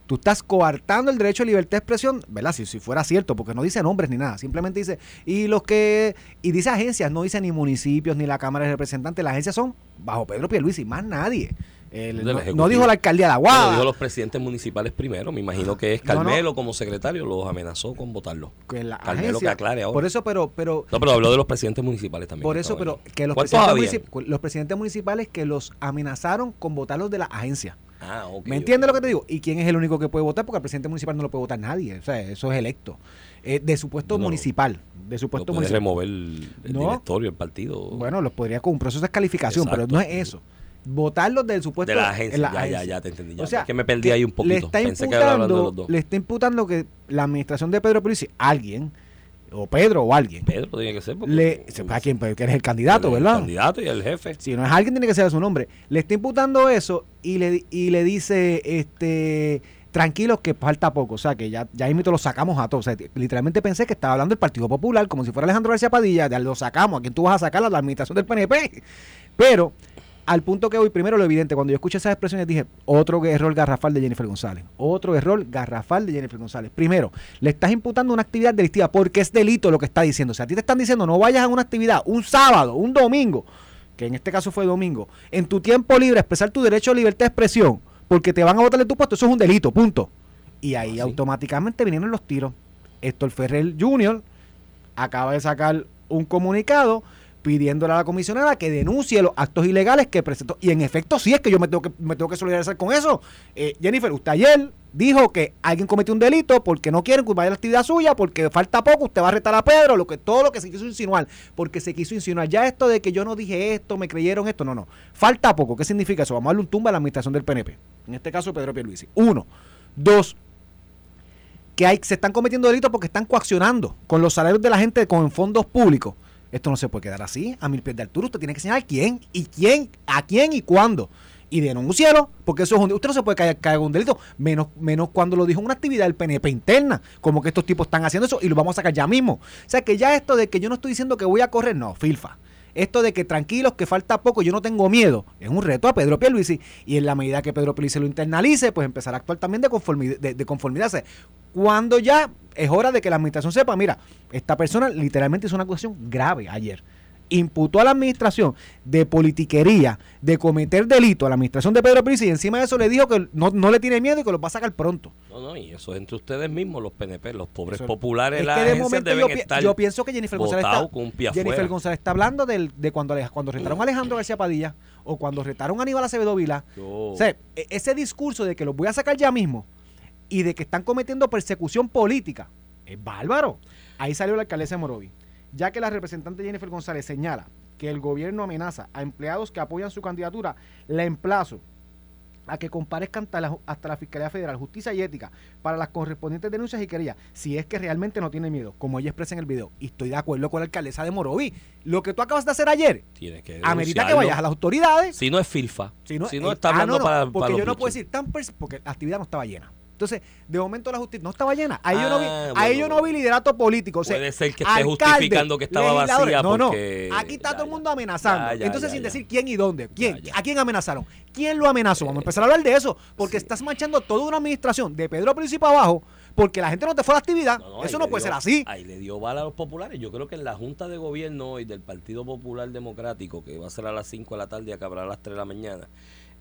Tú estás coartando el derecho a libertad de expresión, ¿verdad? Si, si fuera cierto, porque no dice nombres ni nada, simplemente dice, y los que, y dice agencias, no dice ni municipios ni la Cámara de Representantes, las agencias son bajo Pedro Pierluisi, más nadie. El- no, no dijo la alcaldía de Aguada. dijo los presidentes municipales primero. Me imagino que es No, no. Carmelo como secretario los amenazó con votarlo. que la Carmelo agencia- que aclare ahora. Por eso, pero, pero, No, pero habló de los presidentes municipales también. por eso, pero que los ¿Cuántos presidentes, habían? municip- los presidentes municipales que los amenazaron con votarlos de la agencia. Ah, ok, ¿Me entiendes lo que te digo? ¿Y quién es el único que puede votar? Porque al presidente municipal no lo puede votar nadie. O sea, eso es electo. Eh, de su puesto No, no. municipal. De su No puesto puede municipal. remover el, el No. directorio, el partido. Bueno, los podría con un proceso de descalificación, Exacto. pero no es eso. Votarlos del supuesto de la agencia. ya, ya, ya te entendí. Ya, O sea, es que me perdí ahí un poquito. Le está, Pensé que hablando de los imputando, dos. le está imputando que la administración de Pedro Pierluisi, alguien, o Pedro o alguien, Pedro tiene que ser. porque- le, sepa quién, que eres el candidato, el ¿verdad? candidato y el jefe. Si no es alguien, tiene que ser su nombre. Le está imputando eso y le, y le dice, este, tranquilos que falta poco. O sea, que ya, ya mismo lo sacamos a todos. O sea, literalmente pensé que estaba hablando del Partido Popular, como si fuera Alejandro García Padilla, ya lo sacamos. ¿A quién tú vas a sacar? A la administración del PNP. Pero, al punto que hoy, primero lo evidente, cuando yo escuché esas expresiones dije, otro error garrafal de Jennifer González. Otro error garrafal de Jennifer González. Primero, le estás imputando una actividad delictiva porque es delito lo que está diciendo. O sea, a ti te están diciendo no vayas a una actividad un sábado, un domingo, que en este caso fue domingo, en tu tiempo libre expresar tu derecho a libertad de expresión porque te van a votar de tu puesto, eso es un delito, punto. Y ahí Ah, sí. automáticamente vinieron los tiros. Héctor Ferrer Jr. acaba de sacar un comunicado pidiéndole a la comisionada que denuncie los actos ilegales que presentó. Y en efecto, sí es que yo me tengo que, me tengo que solidarizar con eso. Eh, Jennifer, usted ayer dijo que alguien cometió un delito porque no quieren vaya a la actividad suya, porque falta poco, usted va a retar a Pedro, lo que, todo lo que se quiso insinuar, porque se quiso insinuar. Ya esto de que yo no dije esto, me creyeron esto, no, no. Falta poco. ¿Qué significa eso? Vamos a darle un tumba a la administración del PNP. En este caso, Pedro Pierluisi. Uno. Dos. que se están cometiendo delitos porque están coaccionando con los salarios de la gente con fondos públicos. Esto no se puede quedar así, a mil pies de altura. Usted tiene que señalar quién y quién, a quién y cuándo. Y denúncialo, porque eso es un, usted no se puede caer, caer un delito, menos, menos cuando lo dijo una actividad del PNP interna, como que estos tipos están haciendo eso y lo vamos a sacar ya mismo. O sea que ya esto de que yo no estoy diciendo que voy a correr, no, filfa. Esto de que tranquilos, que falta poco, yo no tengo miedo, es un reto a Pedro Pierluisi. Y en la medida que Pedro Pierluisi lo internalice, pues empezar a actuar también de conformidad. De, de cuando ya es hora de que la administración sepa, mira, esta persona literalmente hizo una acusación grave ayer. Imputó a la administración de politiquería, de cometer delito a la administración de Pedro Pierluisi y encima de eso le dijo que no, no le tiene miedo y que lo va a sacar pronto. No, no, y eso es entre ustedes mismos, los PNP, los pobres Eso- populares, Es las que de momento deben yo, pi- estar yo pienso que Jennifer González está, Jennifer. González está hablando del- de cuando, cuando retaron a Alejandro García Padilla o cuando retaron a Aníbal Acevedo Vila. O sea, e- ese discurso de que los voy a sacar ya mismo y de que están cometiendo persecución política es bárbaro. Ahí salió la alcaldesa de Morovi. Ya que la representante Jennifer González señala que el gobierno amenaza a empleados que apoyan su candidatura, la emplazo a que comparezcan hasta la, hasta la Fiscalía Federal, Justicia y Ética para las correspondientes denuncias y querellas, si es que realmente no tiene miedo, como ella expresa en el video. Y estoy de acuerdo con la alcaldesa de Morovi. Lo que tú acabas de hacer ayer, Tiene que amerita que vayas a las autoridades Si no es filfa, si no, si no eh, está ah, hablando no, no, para, porque para yo no puedo decir tan porque la actividad no estaba llena. Entonces, de momento la justicia no estaba llena. Ahí yo no vi, Ah, ahí yo no vi liderato político. O sea, Puede ser que esté alcalde, justificando que estaba vacía No, no. porque- Aquí está Ya, todo el mundo amenazando. Ya, ya, Entonces, sin decir quién y dónde. ¿Quién? ¿A quién amenazaron? ¿Quién lo amenazó? Vamos a empezar a hablar de eso. Porque estás manchando toda una administración de Pedro Príncipe abajo porque la gente no te fue a la actividad. No, eso no puede dio- ser así. Ahí le dio bala a los populares. Yo creo que en la Junta de Gobierno hoy del Partido Popular Democrático, que va a ser a las 5 de la tarde y acabará a las 3 de la mañana,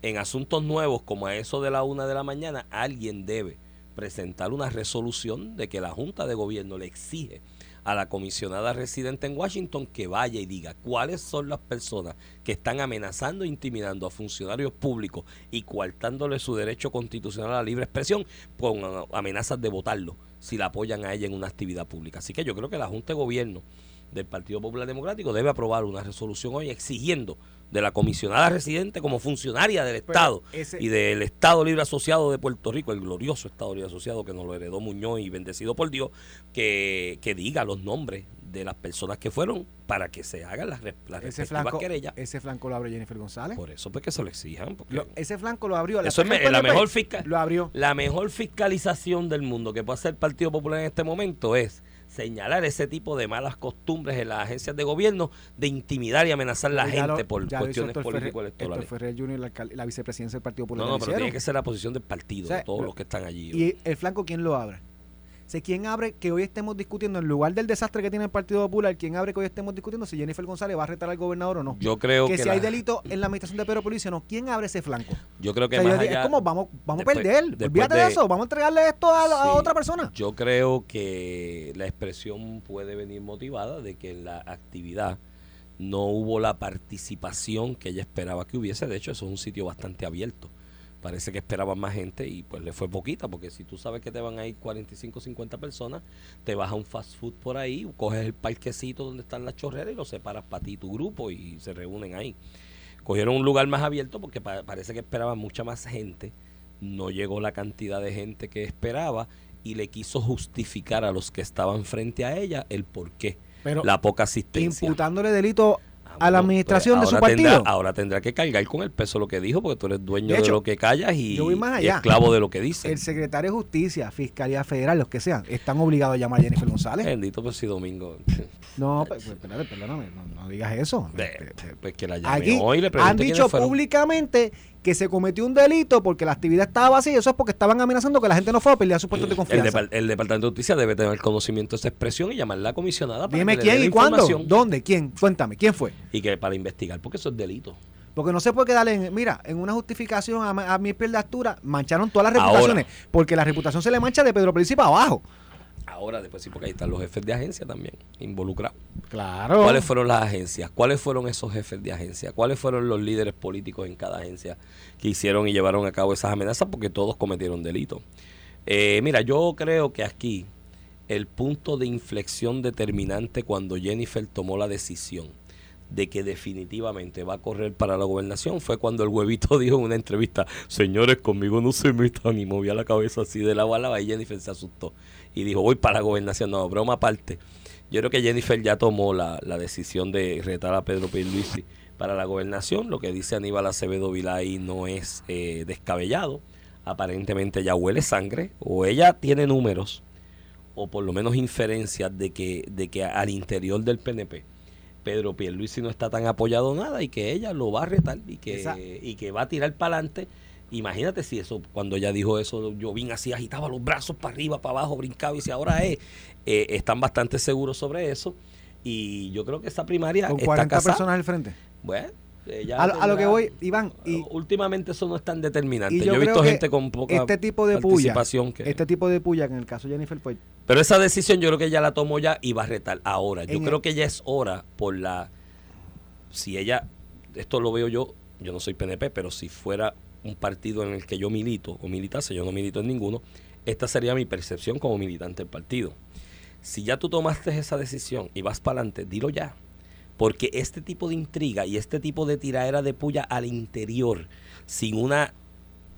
en asuntos nuevos como a eso de la 1 de la mañana, alguien debe presentar una resolución de que la Junta de Gobierno le exige a la comisionada residente en Washington que vaya y diga cuáles son las personas que están amenazando e intimidando a funcionarios públicos y coartándole su derecho constitucional a la libre expresión con amenazas de votarlo si la apoyan a ella en una actividad pública. Así que yo creo que la Junta de Gobierno del Partido Popular Democrático debe aprobar una resolución hoy exigiendo de la comisionada residente como funcionaria del Estado ese- y del Estado Libre Asociado de Puerto Rico, el glorioso Estado Libre Asociado que nos lo heredó Muñoz y bendecido por Dios, que, que diga los nombres de las personas que fueron para que se hagan las, las Ese flanco, querellas. ese flanco lo abrió Jennifer González. Por eso pues que se lo exijan. Porque Lo- ese flanco lo abrió. eso es me- la mejor fiscal Lo abrió. la mejor fiscalización del mundo que puede hacer el Partido Popular en este momento es señalar ese tipo de malas costumbres en las agencias de gobierno de intimidar y amenazar a la lo- gente por cuestiones político-electorales. Ferrer Jr., la, vicepresidencia del Partido Popular. No, no, pero tiene que ser la posición del partido, O sea, de todos pero- los que están allí. ¿Y el flanco quién lo abre? O sea, ¿quién abre que hoy estemos discutiendo, en lugar del desastre que tiene el Partido Popular, quién abre que hoy estemos discutiendo si Jennifer González va a retar al gobernador o no? Yo creo que, que si la- hay delito en la administración de Pedro Pérez, no, ¿quién abre ese flanco? yo creo O que sea, yo más allá, es como vamos, vamos después- a perder. Olvídate de, de- eso, vamos a entregarle esto a, a otra persona. Yo creo que la expresión puede venir motivada de que en la actividad no hubo la participación que ella esperaba que hubiese. De hecho, eso es un sitio bastante abierto. Parece que esperaban más gente y pues le fue poquita, porque si tú sabes que te van a ir 45, 50 personas, te vas a un fast food por ahí, coges el parquecito donde están las chorreras y lo separas para ti y tu grupo y se reúnen ahí. Cogieron un lugar más abierto porque pa- parece que esperaban mucha más gente. No llegó la cantidad de gente que esperaba y le quiso justificar a los que estaban frente a ella el por qué. Pero la poca asistencia. imputándole delito a la bueno, administración pues de su ahora tendrá- partido. ahora tendrá que cargar con el peso lo que dijo, porque tú eres dueño De lo que callas y, esclavo de lo que dices. El secretario de Justicia, Fiscalía Federal, los que sean, están obligados a llamar a Jennifer González. Bendito pues si Domingo. No, pues, pues, espérate, perdóname, no, no digas eso. de- pues que la llame Aquí hoy y le han dicho públicamente que se cometió un delito porque la actividad estaba vacía. Eso es porque estaban amenazando que la gente no fue a pelear sus puestos de El, confianza. el Departamento de Justicia debe tener conocimiento de esa expresión y llamar a la comisionada para Dime que le dé quién y cuándo, dónde, quién, cuéntame, quién fue. Y que para investigar, porque eso es delito. Porque no se puede quedar en, mira, en una justificación a, mi piel de altura, mancharon todas las Ahora. reputaciones, porque la reputación se le mancha de Pedro Príncipe abajo. Ahora, después sí, porque ahí están los jefes de agencia también involucrados. Claro. ¿Cuáles fueron las agencias? ¿Cuáles fueron esos jefes de agencia? ¿Cuáles fueron los líderes políticos en cada agencia que hicieron y llevaron a cabo esas amenazas? Porque todos cometieron delito. Eh, mira, yo creo que aquí el punto de inflexión determinante cuando Jennifer tomó la decisión de que definitivamente va a correr para la gobernación fue cuando el huevito [laughs] dijo en una entrevista, señores, conmigo no se metan y movía la cabeza así de la a lado y Jennifer se asustó y dijo, voy para la gobernación. No, broma aparte. Yo creo que Jennifer ya tomó la, la decisión de retar a Pedro Pierluisi para la gobernación. Lo que dice Aníbal Acevedo Vilay no es eh, descabellado. Aparentemente ya huele sangre o ella tiene números o por lo menos inferencias de que, de que al interior del PNP Pedro Pierluisi no está tan apoyado nada y que ella lo va a retar y que, y que va a tirar para adelante. Imagínate si eso, cuando ella dijo eso, yo vine así, agitaba los brazos para arriba, para abajo, brincaba y si ahora es, eh, están bastante seguros sobre eso. Y yo creo que esa primaria. Con está 40 casada. personas al frente. Bueno, ella A, lo- a lo que voy, Iván, y, últimamente eso no es tan determinante. y yo, yo he visto gente con poca este tipo de puya, participación que- este tipo de puya, que en el caso de Jennifer, pues Pero esa decisión yo creo que ella la tomó ya y va a retar. Ahora, yo creo el- que ya es hora por la... Si ella, esto lo veo yo, yo no soy PNP, pero si fuera un partido en el que yo milito o militase, yo no milito en ninguno, esta sería mi percepción como militante del partido. Si ya tú tomaste esa decisión y vas para adelante, dilo ya. Porque este tipo de intriga y este tipo de tiraera de puya al interior, sin una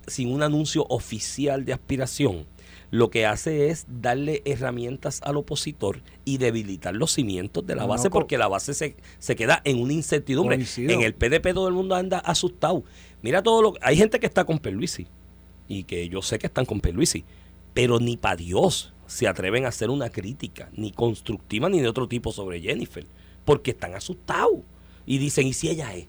sin un anuncio oficial de aspiración, lo que hace es darle herramientas al opositor y debilitar los cimientos de la No, base, porque la base se, se queda en una incertidumbre. Coincido. En el PDP todo el mundo anda asustado. Mira todo lo hay gente que está con Perluisi y que yo sé que están con Perluisi, pero ni para Dios se atreven a hacer una crítica, ni constructiva ni de otro tipo sobre Jennifer, porque están asustados y dicen, ¿y si ella es?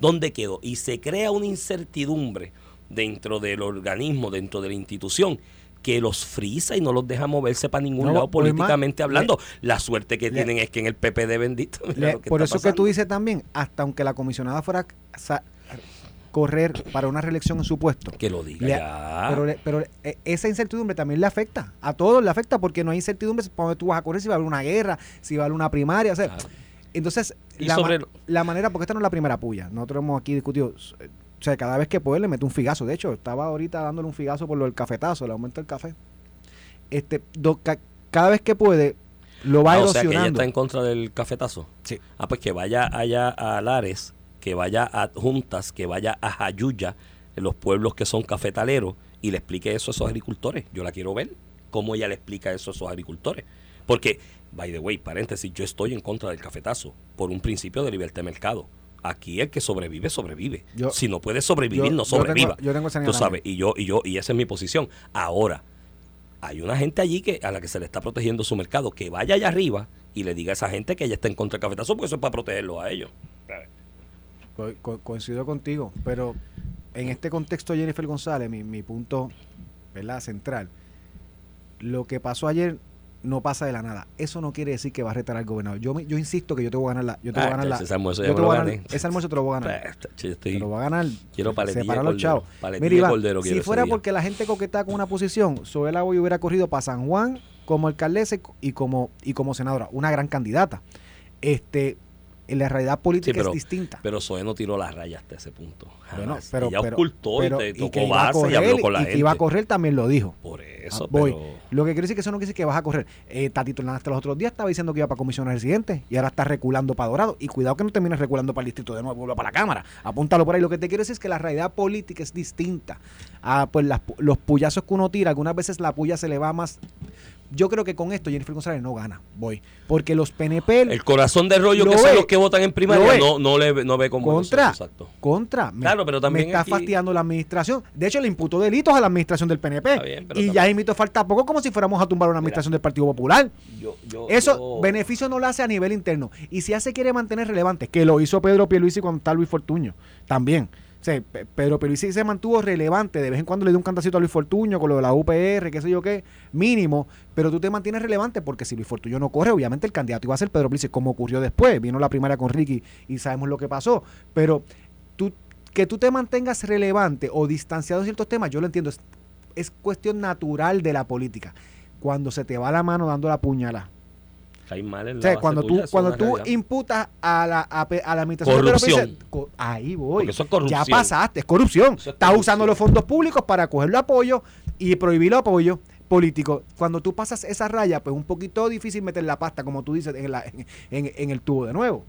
¿Dónde quedó? Y se crea una incertidumbre dentro del organismo, dentro de la institución, que los frisa y no los deja moverse para ningún No, lado más, políticamente le- hablando. la suerte que le- tienen es que en el PPD bendito. [laughs] Le- por eso que tú dices también, hasta aunque la comisionada fuera a correr para una reelección en su puesto. Que lo diga ya. Pero, eh, esa incertidumbre también le afecta. A todos le afecta porque no hay incertidumbre para dónde tú vas a correr, si va a haber una guerra, si va a haber una primaria. o sea, Claro. Entonces, la, sobre ma- lo- la manera, porque esta no es la primera puya. Nosotros hemos aquí discutido. eh, O sea, cada vez que puede le mete un figazo. De hecho, estaba ahorita dándole un figazo por lo del cafetazo, el aumento del café. Este, do- ca- cada vez que puede, lo va Ah, o sea que ella erosionando. está en contra del cafetazo. Sí. Ah, pues que vaya allá a Lares, que vaya a Juntas, que vaya a Jayuya, los pueblos que son cafetaleros, y le explique eso a esos agricultores. Yo la quiero ver, cómo ella le explica eso a esos agricultores. Porque, by the way, paréntesis, yo estoy en contra del cafetazo, por un principio de libertad de mercado. Aquí el que sobrevive, sobrevive. Yo- si no puede sobrevivir, yo- no yo tengo- sobreviva. yo tengo Tú sabes, y yo, y yo, y esa es mi posición. Ahora, hay una gente allí que a la que se le está protegiendo su mercado, que vaya allá arriba y le diga a esa gente que ella está en contra del cafetazo, porque eso es para protegerlo a ellos. Co- co- coincido contigo, pero en este contexto Jennifer González, mi, mi punto ¿verdad? central, lo que pasó ayer no pasa de la nada. Eso no quiere decir que va a retar al gobernador. Yo, me- yo insisto que yo te voy a ganar la... Yo te voy a Ah, ganar la ese almuerzo yo te lo voy a ganar- ese almuerzo te lo voy a ganar. Estoy- Te lo va a ganar. Quiero paletilla los chavos. Mira, Iván, cordero si fuera porque la gente coquetaba con una posición, Soela Boy hubiera corrido para San Juan como alcaldesa y como, y como senadora, una gran candidata. Este, la realidad política Sí, pero- es distinta. Pero Zoe no tiró la raya hasta ese punto. Bueno, pero, ella pero- ocultó pero- y te que tocó iba a base y correr, habló con la y gente. que iba a correr también lo dijo. Por eso, Ah, voy. Lo que quiere decir que eso no quiere decir que vas a correr. Eh, Tatito Hernández los otros días estaba diciendo que iba para comisionar residente y ahora está reculando para Dorado. Y cuidado que no termines reculando para el distrito de nuevo, vuelva para la Cámara. Apúntalo por ahí. Lo que te quiero decir es que la realidad política es distinta. a pues las los puyazos que uno tira, algunas veces la puya se le va más. Yo creo que con esto Jennifer González no gana. Voy. Porque los PNP. El corazón de rollo Lo que son los que votan en primaria no, no, le, no ve con contra, ojos, exacto. contra. Me, Claro, pero también me está aquí- fastidiando la administración. De hecho, le imputó delitos a la administración del PNP. Está bien, pero y ya invito falta poco como si fuéramos a tumbar una administración del Partido Popular. Yo, yo, Eso, yo- beneficio no lo hace a nivel interno. Y si ya se quiere mantener relevante, que lo hizo Pedro Pierluisi cuando está Luis Fortuño, también. Sea, Pe- Pedro Pierluisi se mantuvo relevante. De vez en cuando le dio un cantacito a Luis Fortuño con lo de la UPR, qué sé yo qué, mínimo. Pero tú te mantienes relevante porque si Luis Fortuño no corre, obviamente el candidato iba a ser Pedro Pierluisi, como ocurrió después. Vino la primaria con Ricky y sabemos lo que pasó. Pero tú, que tú te mantengas relevante o distanciado en ciertos temas, yo lo entiendo. Es, es cuestión natural de la política. Cuando se te va la mano dando la puñalada cae mal en o la sea, base cuando tuya, tú, cuando tú realidad. imputas a la, a, la administración de Pierluisi, co- ahí voy. Eso es corrupción. Ya pasaste, es corrupción. Eso es Estás corrupción. usando los fondos públicos para coger el apoyo y prohibir el apoyo político. Cuando tú pasas esa raya, pues un poquito difícil meter la pasta, como tú dices, en, la- en, en- en el tubo de nuevo.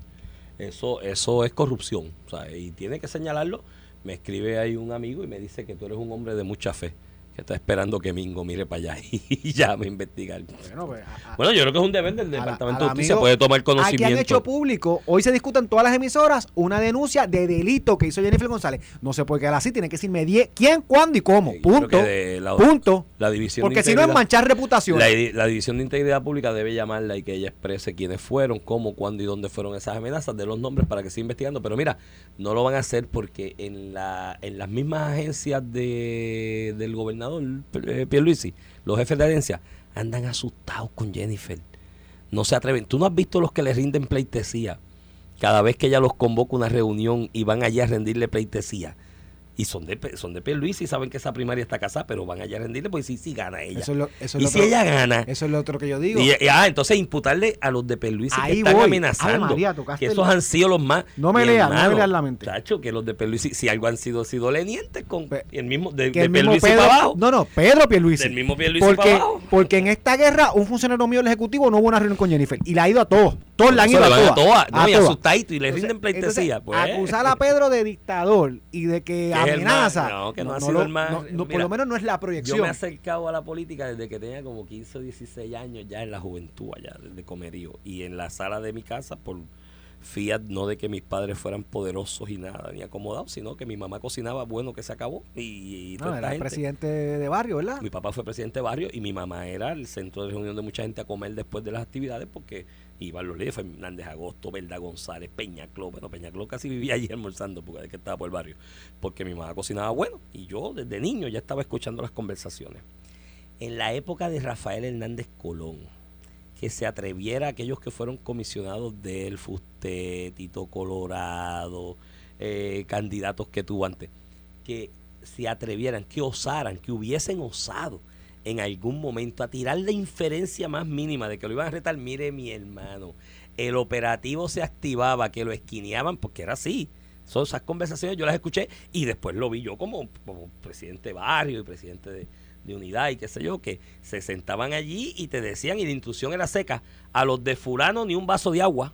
Eso, eso es corrupción. O sea, y tiene que señalarlo. Me escribe ahí un amigo y me dice que tú eres un hombre de mucha fe que está esperando que Mingo mire para allá [laughs] y ya me investigar. Bueno, pues, a- a- Bueno, yo creo que es un deber del Departamento de Justicia, amigo- puede tomar Aquí conocimiento. han hecho público, hoy se discutan todas las emisoras una denuncia de delito que hizo Jennifer González. No se puede quedar así, tiene que decirme quién, cuándo y cómo. Punto. la- Punto. la división Porque si no es manchar reputación. La, la División de Integridad Pública debe llamarla y que ella exprese quiénes fueron, cómo, cuándo y dónde fueron esas amenazas, de los nombres para que siga investigando. Pero mira, no lo van a hacer porque en, la, en las mismas agencias de, del gobernador eh, Pierluisi, los jefes de agencia, andan asustados con Jennifer. No se atreven. Tú no has visto los que le rinden pleitesía cada vez que ella los convoca a una reunión y van allá a rendirle pleitesía. Y son de, son de Pierluisi y saben que esa primaria está casada, pero van allá a rendirle porque sí, sí gana ella. Eso es lo, eso es y lo si otro- ella gana, eso es lo otro que yo digo. y, y- ah, entonces imputarle a los de Perluisi que Ahí están voy. amenazando. María, que esos el- han sido los más. No me Mi leas, no me leas la mente. Chacho, que los de Perluisi, si algo han sido, sido lenientes con Pe- el mismo, de, que de el mismo Pierluisi Pedro, para abajo. no, no, Pedro Pierluisi. Del mismo Pierluisi porque, para abajo. porque en esta guerra un funcionario mío del Ejecutivo no hubo una reunión con Jennifer y la ha ido a todos. Todos la han ido a todas. todas, no, a y todas. asustadito y le Entonces- rinden pleitesía. entonces, pues. Acusar a Pedro de dictador y de que Que el amenaza. no, que no ha sido lo- el más- no- por lo menos no es la Yo proyección. me he acercado a la política desde que tenía como 15 o 16 años, ya en la juventud, allá, desde Comerío. Y en la sala de mi casa, por fiat, no de que mis padres fueran poderosos y nada, ni acomodados, sino que mi mamá cocinaba bueno que se acabó. Y, y toda era gente. presidente de barrio, ¿verdad? Mi papá fue presidente de barrio y mi mamá era el centro de reunión de mucha gente a comer después de las actividades porque los líderes, Fernández Agosto, Belda González, Peñacló. Bueno, Peñacló casi vivía allí almorzando porque es que estaba por el barrio. Porque mi mamá cocinaba bueno y yo desde niño ya estaba escuchando las conversaciones. En la época de Rafael Hernández Colón, que se atreviera aquellos que fueron comisionados del Fuste, Tito Colorado, eh, candidatos que tuvo antes, que se atrevieran, que osaran, que hubiesen osado en algún momento a tirar la inferencia más mínima de que lo iban a retar. Mire, mi hermano, el operativo se activaba, que lo esquineaban, porque era así. Son esas conversaciones yo las escuché y después lo vi yo como, presidente de barrio y presidente de, unidad y qué sé yo, que se sentaban allí y te decían, y la instrucción era seca, a los de fulano ni un vaso de agua.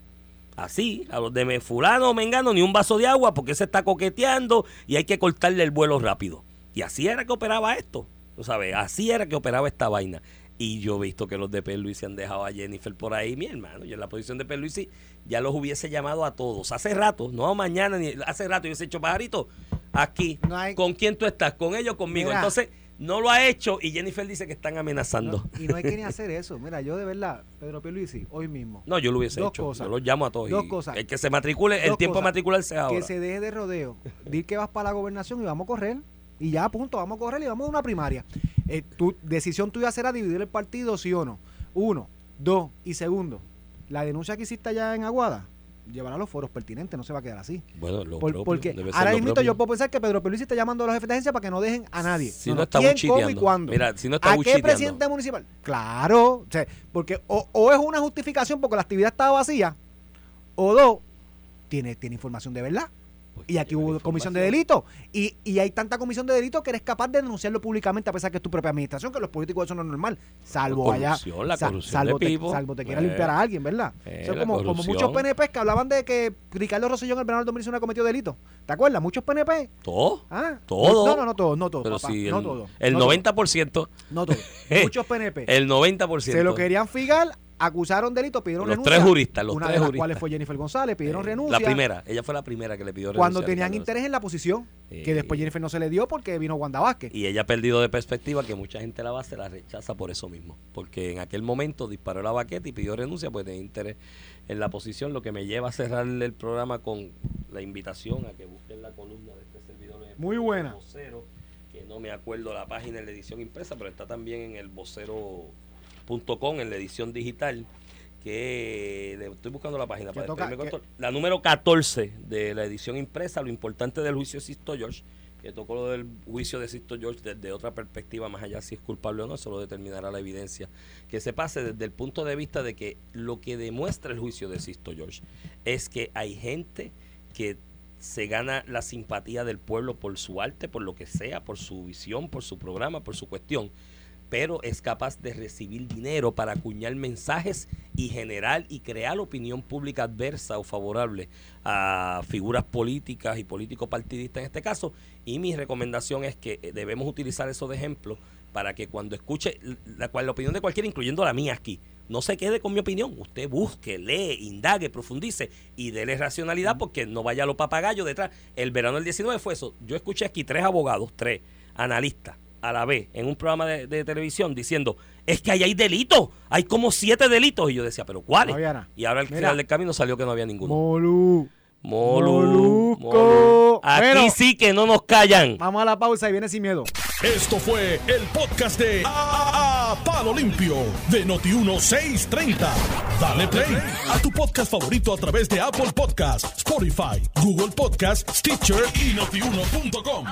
Así, a los de fulano mengano ni un vaso de agua porque se está coqueteando y hay que cortarle el vuelo rápido. Y así era que operaba esto, ¿tú sabes? Así era que operaba esta vaina. Y yo he visto que los de Perluisi han dejado a Jennifer por ahí, mi hermano. Yo en la posición de Perluisi ya los hubiese llamado a todos. Hace rato, no mañana, ni hace rato, yo hubiese hecho pajarito. Aquí, No hay- ¿con quién tú estás? ¿Con ellos o conmigo? Mira. Entonces, no lo ha hecho y Jennifer dice que están amenazando. No, y no hay que ni hacer eso. Mira, yo de verdad, Pedro Pierluisi, hoy mismo. No, yo lo hubiese Dos hecho. cosas. Yo los llamo a todos. Dos y cosas. El que se matricule, el tiempo de cosas. matricularse es ahora. Que se deje de rodeo. Di que vas para la gobernación y vamos a correr. Y ya, punto, vamos a correr y vamos a una primaria. Eh, tu decisión tuya será dividir el partido, sí o no. Uno, dos y segundo. La denuncia que hiciste allá en Aguada, llevará a los foros pertinentes, no se va a quedar así. Bueno, lo Por- propio, porque debe ser ahora mismo yo puedo pensar que Pedro Pierluisi está llamando a los jefes de agencia para que no dejen a nadie. Si no está ¿Quién, cómo y cuándo? Mira, si no está ¿A qué presidente municipal? Claro, o sea, porque o, o es una justificación porque la actividad estaba vacía, o dos, tiene, tiene información de verdad. Pues Y aquí hubo la comisión de delito. Y, y hay tanta comisión de delito que eres capaz de denunciarlo públicamente a pesar que es tu propia administración, que los políticos eso no es normal. Salvo La allá. corrupción, la sa- corrupción salvo, de te, salvo te quiera Eh, limpiar a alguien, ¿verdad? eh, la como, como muchos PNP que hablaban de que Ricardo Rosselló en el verano del 2019 cometió delito. ¿Te acuerdas? Muchos PNP. ¿Todo? Ah, Todo. No, no, no todos, no todos. Pero papá, si el, no todos. [laughs] el no todos, 90%, No todos. Muchos PNP. el 90%. Se lo querían figar, acusaron delito, pidieron Los renuncia. tres juristas, los una tres de las juristas. cuales fue Jennifer González, pidieron eh, renuncia. La primera, ella fue la primera que le pidió Cuando renuncia a tenían interés en la posición, que después Jennifer no se le dio porque vino Wanda Vázquez. Y ella ha perdido de perspectiva que mucha gente la base la rechaza por eso mismo. Porque en aquel momento disparó la baqueta y pidió renuncia porque tenía interés en la posición, lo que me lleva a cerrar el programa con la invitación a que busquen la columna de este servidor. en Muy buena. vocero, que no me acuerdo la página en la edición impresa, pero está también en el vocero.com, en la edición digital que le estoy buscando la página para toca- despedirme con que- esto. la número 14 de la edición impresa, lo importante del juicio de Sisto George, que tocó lo del juicio de Sisto George desde otra perspectiva, más allá si es culpable o no, eso lo determinará la evidencia. Que se pase desde el punto de vista de que lo que demuestra el juicio de Sisto George es que hay gente que se gana la simpatía del pueblo por su arte, por lo que sea, por su visión, por su programa, por su cuestión, pero es capaz de recibir dinero para acuñar mensajes y generar y crear opinión pública adversa o favorable a figuras políticas y políticos partidistas en este caso. Y mi recomendación es que eh, debemos utilizar eso de ejemplo para que cuando escuche la, cual, la opinión de cualquiera, incluyendo la mía aquí, no se quede con mi opinión. Usted busque, lee, indague, profundice y déle racionalidad porque no vaya a los papagayos detrás. El verano del 19 fue eso. Yo escuché aquí tres abogados, tres analistas a la vez en un programa de, de televisión diciendo es que ahí hay delitos, hay como siete delitos y yo decía, pero ¿cuáles? No había nada. y ahora al Mira. final del camino salió que no había ninguno. Molu. Molu. Aquí Bueno. sí que no nos callan. Vamos a la pausa y viene sin miedo. Esto fue el podcast de A, A- Palo Limpio de Noti1630. Dale play a tu podcast favorito a través de Apple Podcasts, Spotify, Google Podcasts, Stitcher y notiuno.com.